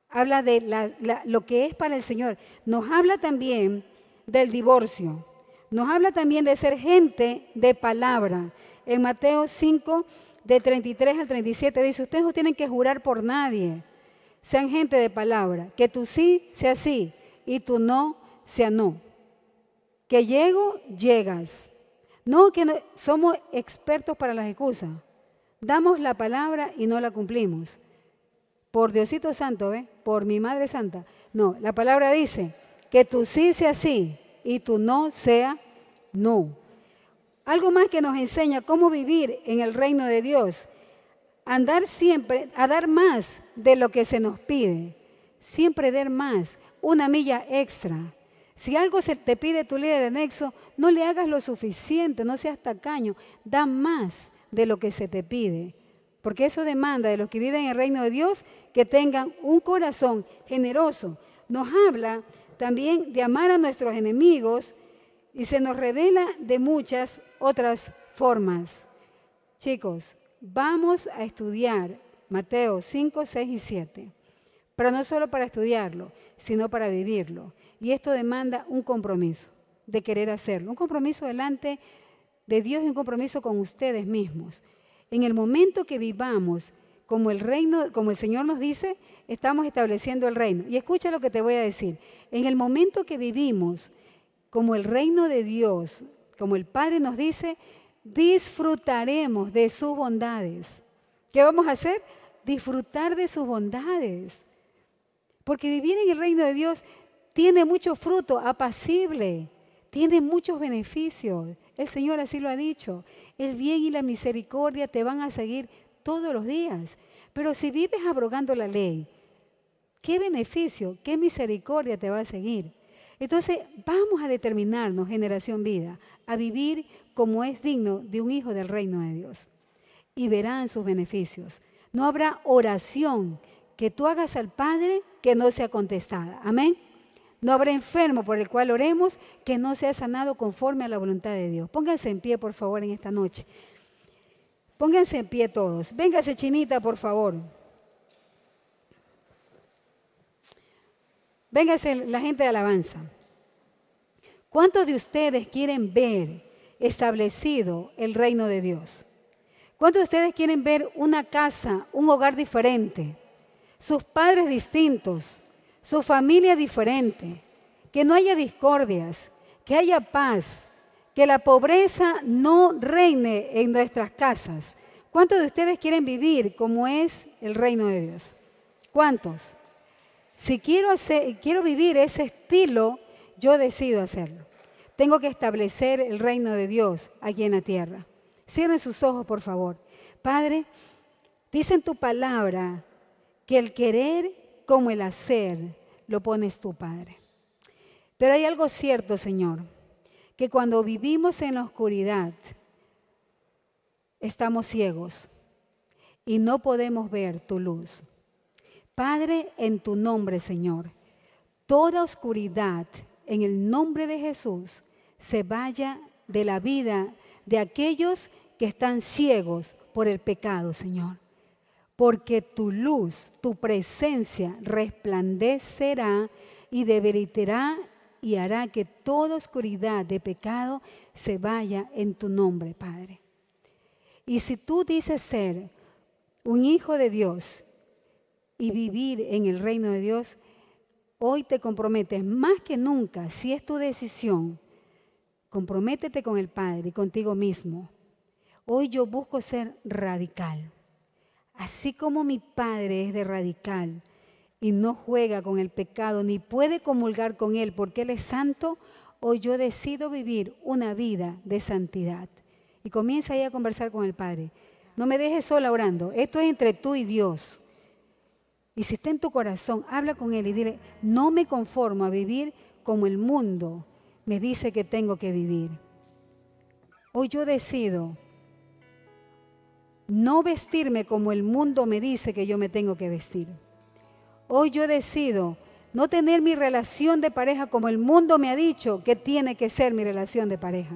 Habla de lo que es para el Señor. Nos habla también del divorcio. Nos habla también de ser gente de palabra. En Mateo 5, de 33 al 37 dice, ustedes no tienen que jurar por nadie, sean gente de palabra, que tu sí sea sí y tu no sea no. Que llego, llegas. No que somos expertos para las excusas. Damos la palabra y no la cumplimos. por Diosito Santo, ¿eh? por mi Madre Santa. No, la palabra dice que tu sí sea sí y tu no sea no. Algo más que nos enseña cómo vivir en el reino de Dios. Andar siempre, a dar más de lo que se nos pide. Siempre dar más, una milla extra. Si algo se te pide tu líder en Nexo, no le hagas lo suficiente, no seas tacaño, da más de lo que se te pide. Porque eso demanda de los que viven en el reino de Dios que tengan un corazón generoso. Nos habla también de amar a nuestros enemigos y se nos revela de muchas otras formas. Chicos, vamos a estudiar Mateo 5, 6 y 7, pero no solo para estudiarlo, sino para vivirlo. Y esto demanda un compromiso de querer hacerlo, un compromiso delante de Dios y un compromiso con ustedes mismos. En el momento que vivamos como el reino, como el Señor nos dice, estamos estableciendo el reino. Y escucha lo que te voy a decir. En el momento que vivimos como el reino de Dios, como el Padre nos dice, disfrutaremos de sus bondades. ¿Qué vamos a hacer? Disfrutar de sus bondades. Porque vivir en el reino de Dios tiene mucho fruto apacible, tiene muchos beneficios. El Señor así lo ha dicho. El bien y la misericordia te van a seguir todos los días. Pero si vives abrogando la ley, ¿qué beneficio, qué misericordia te va a seguir? Entonces vamos a determinarnos, generación vida, a vivir como es digno de un hijo del reino de Dios. Y verán sus beneficios. No habrá oración que tú hagas al Padre que no sea contestada. Amén. No habrá enfermo por el cual oremos que no sea sanado conforme a la voluntad de Dios. Pónganse en pie, por favor, en esta noche. Pónganse en pie todos. Véngase, chinita, por favor. Véngase la gente de alabanza. ¿Cuántos de ustedes quieren ver establecido el reino de Dios? ¿Cuántos de ustedes quieren ver una casa, un hogar diferente? Sus padres distintos, su familia diferente, que no haya discordias, que haya paz, que la pobreza no reine en nuestras casas. ¿Cuántos de ustedes quieren vivir como es el reino de Dios? ¿Cuántos? Si quiero, hacer, quiero vivir ese estilo, yo decido hacerlo. Tengo que establecer el reino de Dios aquí en la tierra. Cierren sus ojos, por favor. Padre, dice en tu palabra que el querer como el hacer lo pones tú, Padre. Pero hay algo cierto, Señor, que cuando vivimos en la oscuridad, estamos ciegos y no podemos ver tu luz. Padre, en tu nombre, Señor, toda oscuridad en el nombre de Jesús se vaya de la vida de aquellos que están ciegos por el pecado, Señor porque tu luz, tu presencia resplandecerá y debilitará y hará que toda oscuridad de pecado se vaya en tu nombre, Padre. Y si tú dices ser un hijo de Dios y vivir en el reino de Dios, hoy te comprometes más que nunca, si es tu decisión, comprométete con el Padre y contigo mismo. Hoy yo busco ser radical. Así como mi padre es de radical y no juega con el pecado ni puede comulgar con él porque él es santo, hoy yo decido vivir una vida de santidad. Y comienza ahí a conversar con el Padre. No me dejes sola orando. Esto es entre tú y Dios. Y si está en tu corazón, habla con Él y dile, no me conformo a vivir como el mundo me dice que tengo que vivir. Hoy yo decido no vestirme como el mundo me dice que yo me tengo que vestir. Hoy yo decido no tener mi relación de pareja como el mundo me ha dicho que tiene que ser mi relación de pareja.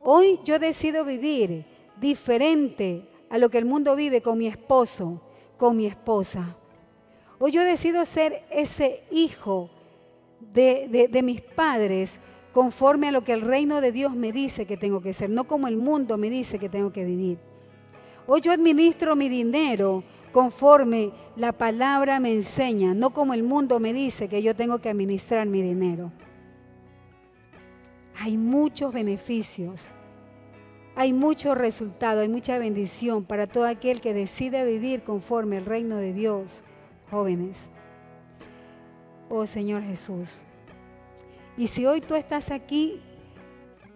Hoy yo decido vivir diferente a lo que el mundo vive con mi esposo, con mi esposa. Hoy yo decido ser ese hijo de, de, mis padres conforme a lo que el reino de Dios me dice que tengo que ser, no como el mundo me dice que tengo que vivir. Hoy yo administro mi dinero conforme la palabra me enseña, no como el mundo me dice que yo tengo que administrar mi dinero. Hay muchos beneficios hay mucho resultado, hay mucha bendición para todo aquel que decide vivir conforme al reino de Dios, jóvenes. Oh Señor Jesús. Y si hoy tú estás aquí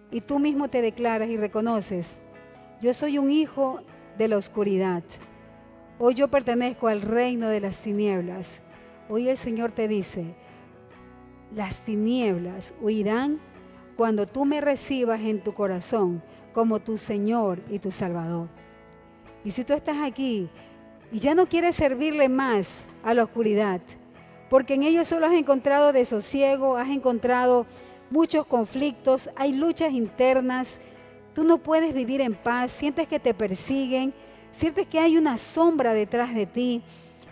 y tú mismo te declaras y reconoces, yo soy un hijo de la oscuridad. Hoy yo pertenezco al reino de las tinieblas. Hoy el Señor te dice, las tinieblas huirán cuando tú me recibas en tu corazón como tu Señor y tu Salvador. Y si tú estás aquí y ya no quieres servirle más a la oscuridad, porque en ellos solo has encontrado desosiego, has encontrado muchos conflictos, hay luchas internas, tú no puedes vivir en paz, sientes que te persiguen, sientes que hay una sombra detrás de ti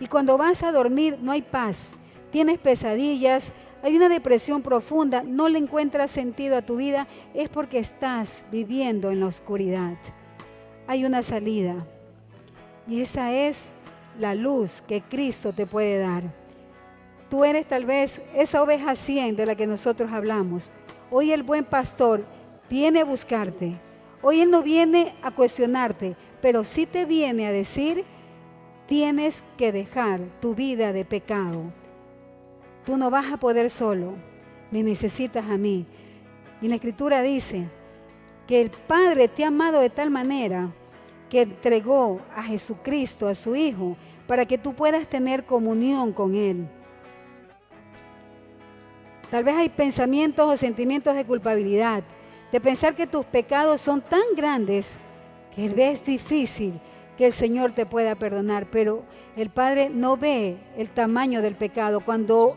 y cuando vas a dormir no hay paz, tienes pesadillas, hay una depresión profunda, no le encuentras sentido a tu vida, es porque estás viviendo en la oscuridad. Hay una salida y esa es la luz que Cristo te puede dar. Tú eres tal vez esa oveja 100 de la que nosotros hablamos. Hoy el buen pastor viene a buscarte. Hoy Él no viene a cuestionarte, pero sí te viene a decir, tienes que dejar tu vida de pecado Tú no vas a poder solo, me necesitas a mí. Y la escritura dice que el Padre te ha amado de tal manera que entregó a Jesucristo, a su Hijo, para que tú puedas tener comunión con Él. Tal vez hay pensamientos o sentimientos de culpabilidad, de pensar que tus pecados son tan grandes que es difícil que el Señor te pueda perdonar, pero el Padre no ve el tamaño del pecado. Cuando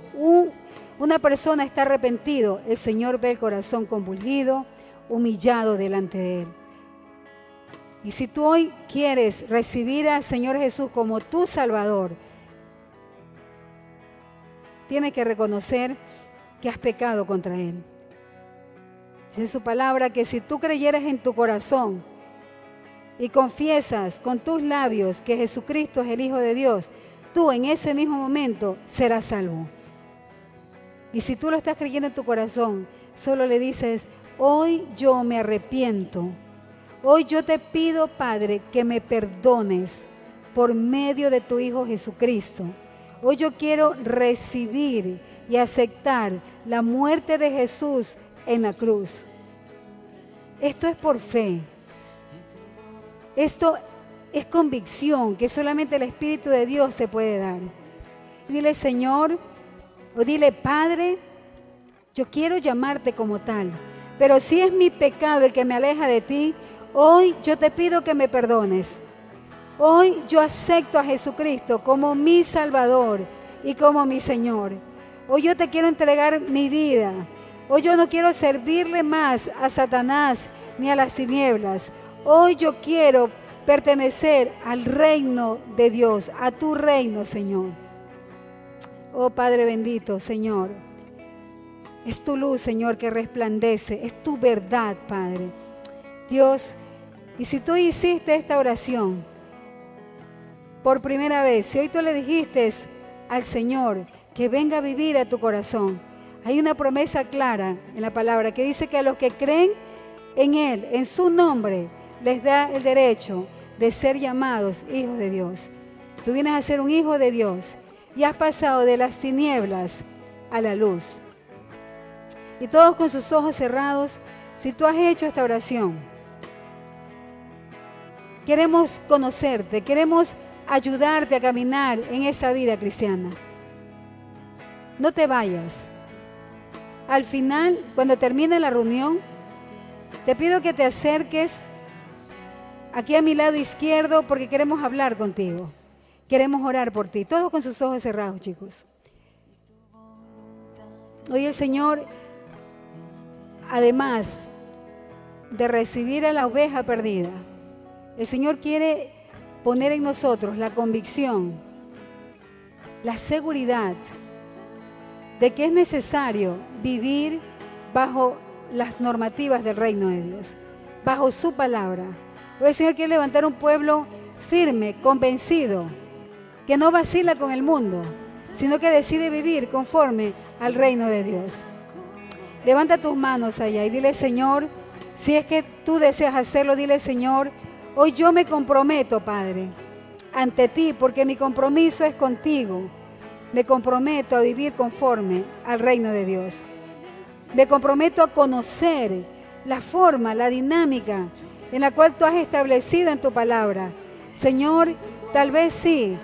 una persona está arrepentido, el Señor ve el corazón convulgido, humillado delante de Él. Y si tú hoy quieres recibir al Señor Jesús como tu Salvador, tienes que reconocer que has pecado contra Él. Dice su palabra que si tú creyeras en tu corazón, y confiesas con tus labios que Jesucristo es el Hijo de Dios, tú en ese mismo momento serás salvo. Y si tú lo estás creyendo en tu corazón, solo le dices, hoy yo me arrepiento. Hoy yo te pido, Padre, que me perdones por medio de tu Hijo Jesucristo. Hoy yo quiero recibir y aceptar la muerte de Jesús en la cruz. Esto es por fe. Esto es convicción que solamente el Espíritu de Dios te puede dar. Dile, Señor, o dile, Padre, yo quiero llamarte como tal, pero si es mi pecado el que me aleja de ti, hoy yo te pido que me perdones. Hoy yo acepto a Jesucristo como mi Salvador y como mi Señor. Hoy yo te quiero entregar mi vida. Hoy yo no quiero servirle más a Satanás ni a las tinieblas. Hoy yo quiero pertenecer al reino de Dios, a tu reino, Señor. Oh Padre bendito, Señor. Es tu luz, Señor, que resplandece. Es tu verdad, Padre. Dios, y si tú hiciste esta oración por primera vez, si hoy tú le dijiste al Señor que venga a vivir a tu corazón, hay una promesa clara en la palabra que dice que a los que creen en Él, en su nombre, les da el derecho de ser llamados hijos de Dios. Tú vienes a ser un hijo de Dios y has pasado de las tinieblas a la luz. Y todos con sus ojos cerrados, si tú has hecho esta oración, queremos conocerte, queremos ayudarte a caminar en esa vida cristiana. No te vayas. Al final, cuando termine la reunión, te pido que te acerques aquí a mi lado izquierdo porque queremos hablar contigo. Queremos orar por ti. Todos con sus ojos cerrados, chicos. Hoy el Señor, además de recibir a la oveja perdida, el Señor quiere poner en nosotros la convicción, la seguridad de que es necesario vivir bajo las normativas del reino de Dios, bajo su palabra Hoy el Señor quiere levantar un pueblo firme, convencido, que no vacila con el mundo, sino que decide vivir conforme al reino de Dios. Levanta tus manos allá y dile, Señor, Si es que tú deseas hacerlo, dile Señor, hoy yo me comprometo, Padre, ante ti, porque mi compromiso es contigo. Me comprometo a vivir conforme al reino de Dios. Me comprometo a conocer la forma, la dinámica en la cual tú has establecido en tu palabra. Señor, tal vez sí,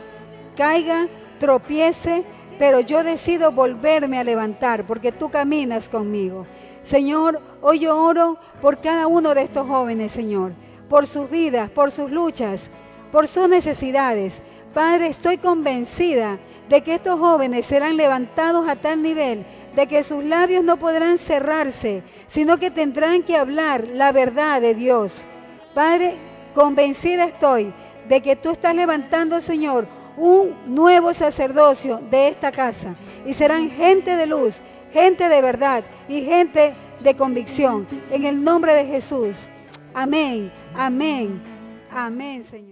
caiga, tropiece, pero yo decido volverme a levantar porque tú caminas conmigo. Señor, hoy yo oro por cada uno de estos jóvenes, Señor, por sus vidas, por sus luchas, por sus necesidades. Padre, estoy convencida de que estos jóvenes serán levantados a tal nivel de que sus labios no podrán cerrarse, sino que tendrán que hablar la verdad de Dios. Padre, convencida estoy de que tú estás levantando, Señor, un nuevo sacerdocio de esta casa. Y serán gente de luz, gente de verdad y gente de convicción. En el nombre de Jesús. Amén, amén, amén, Señor.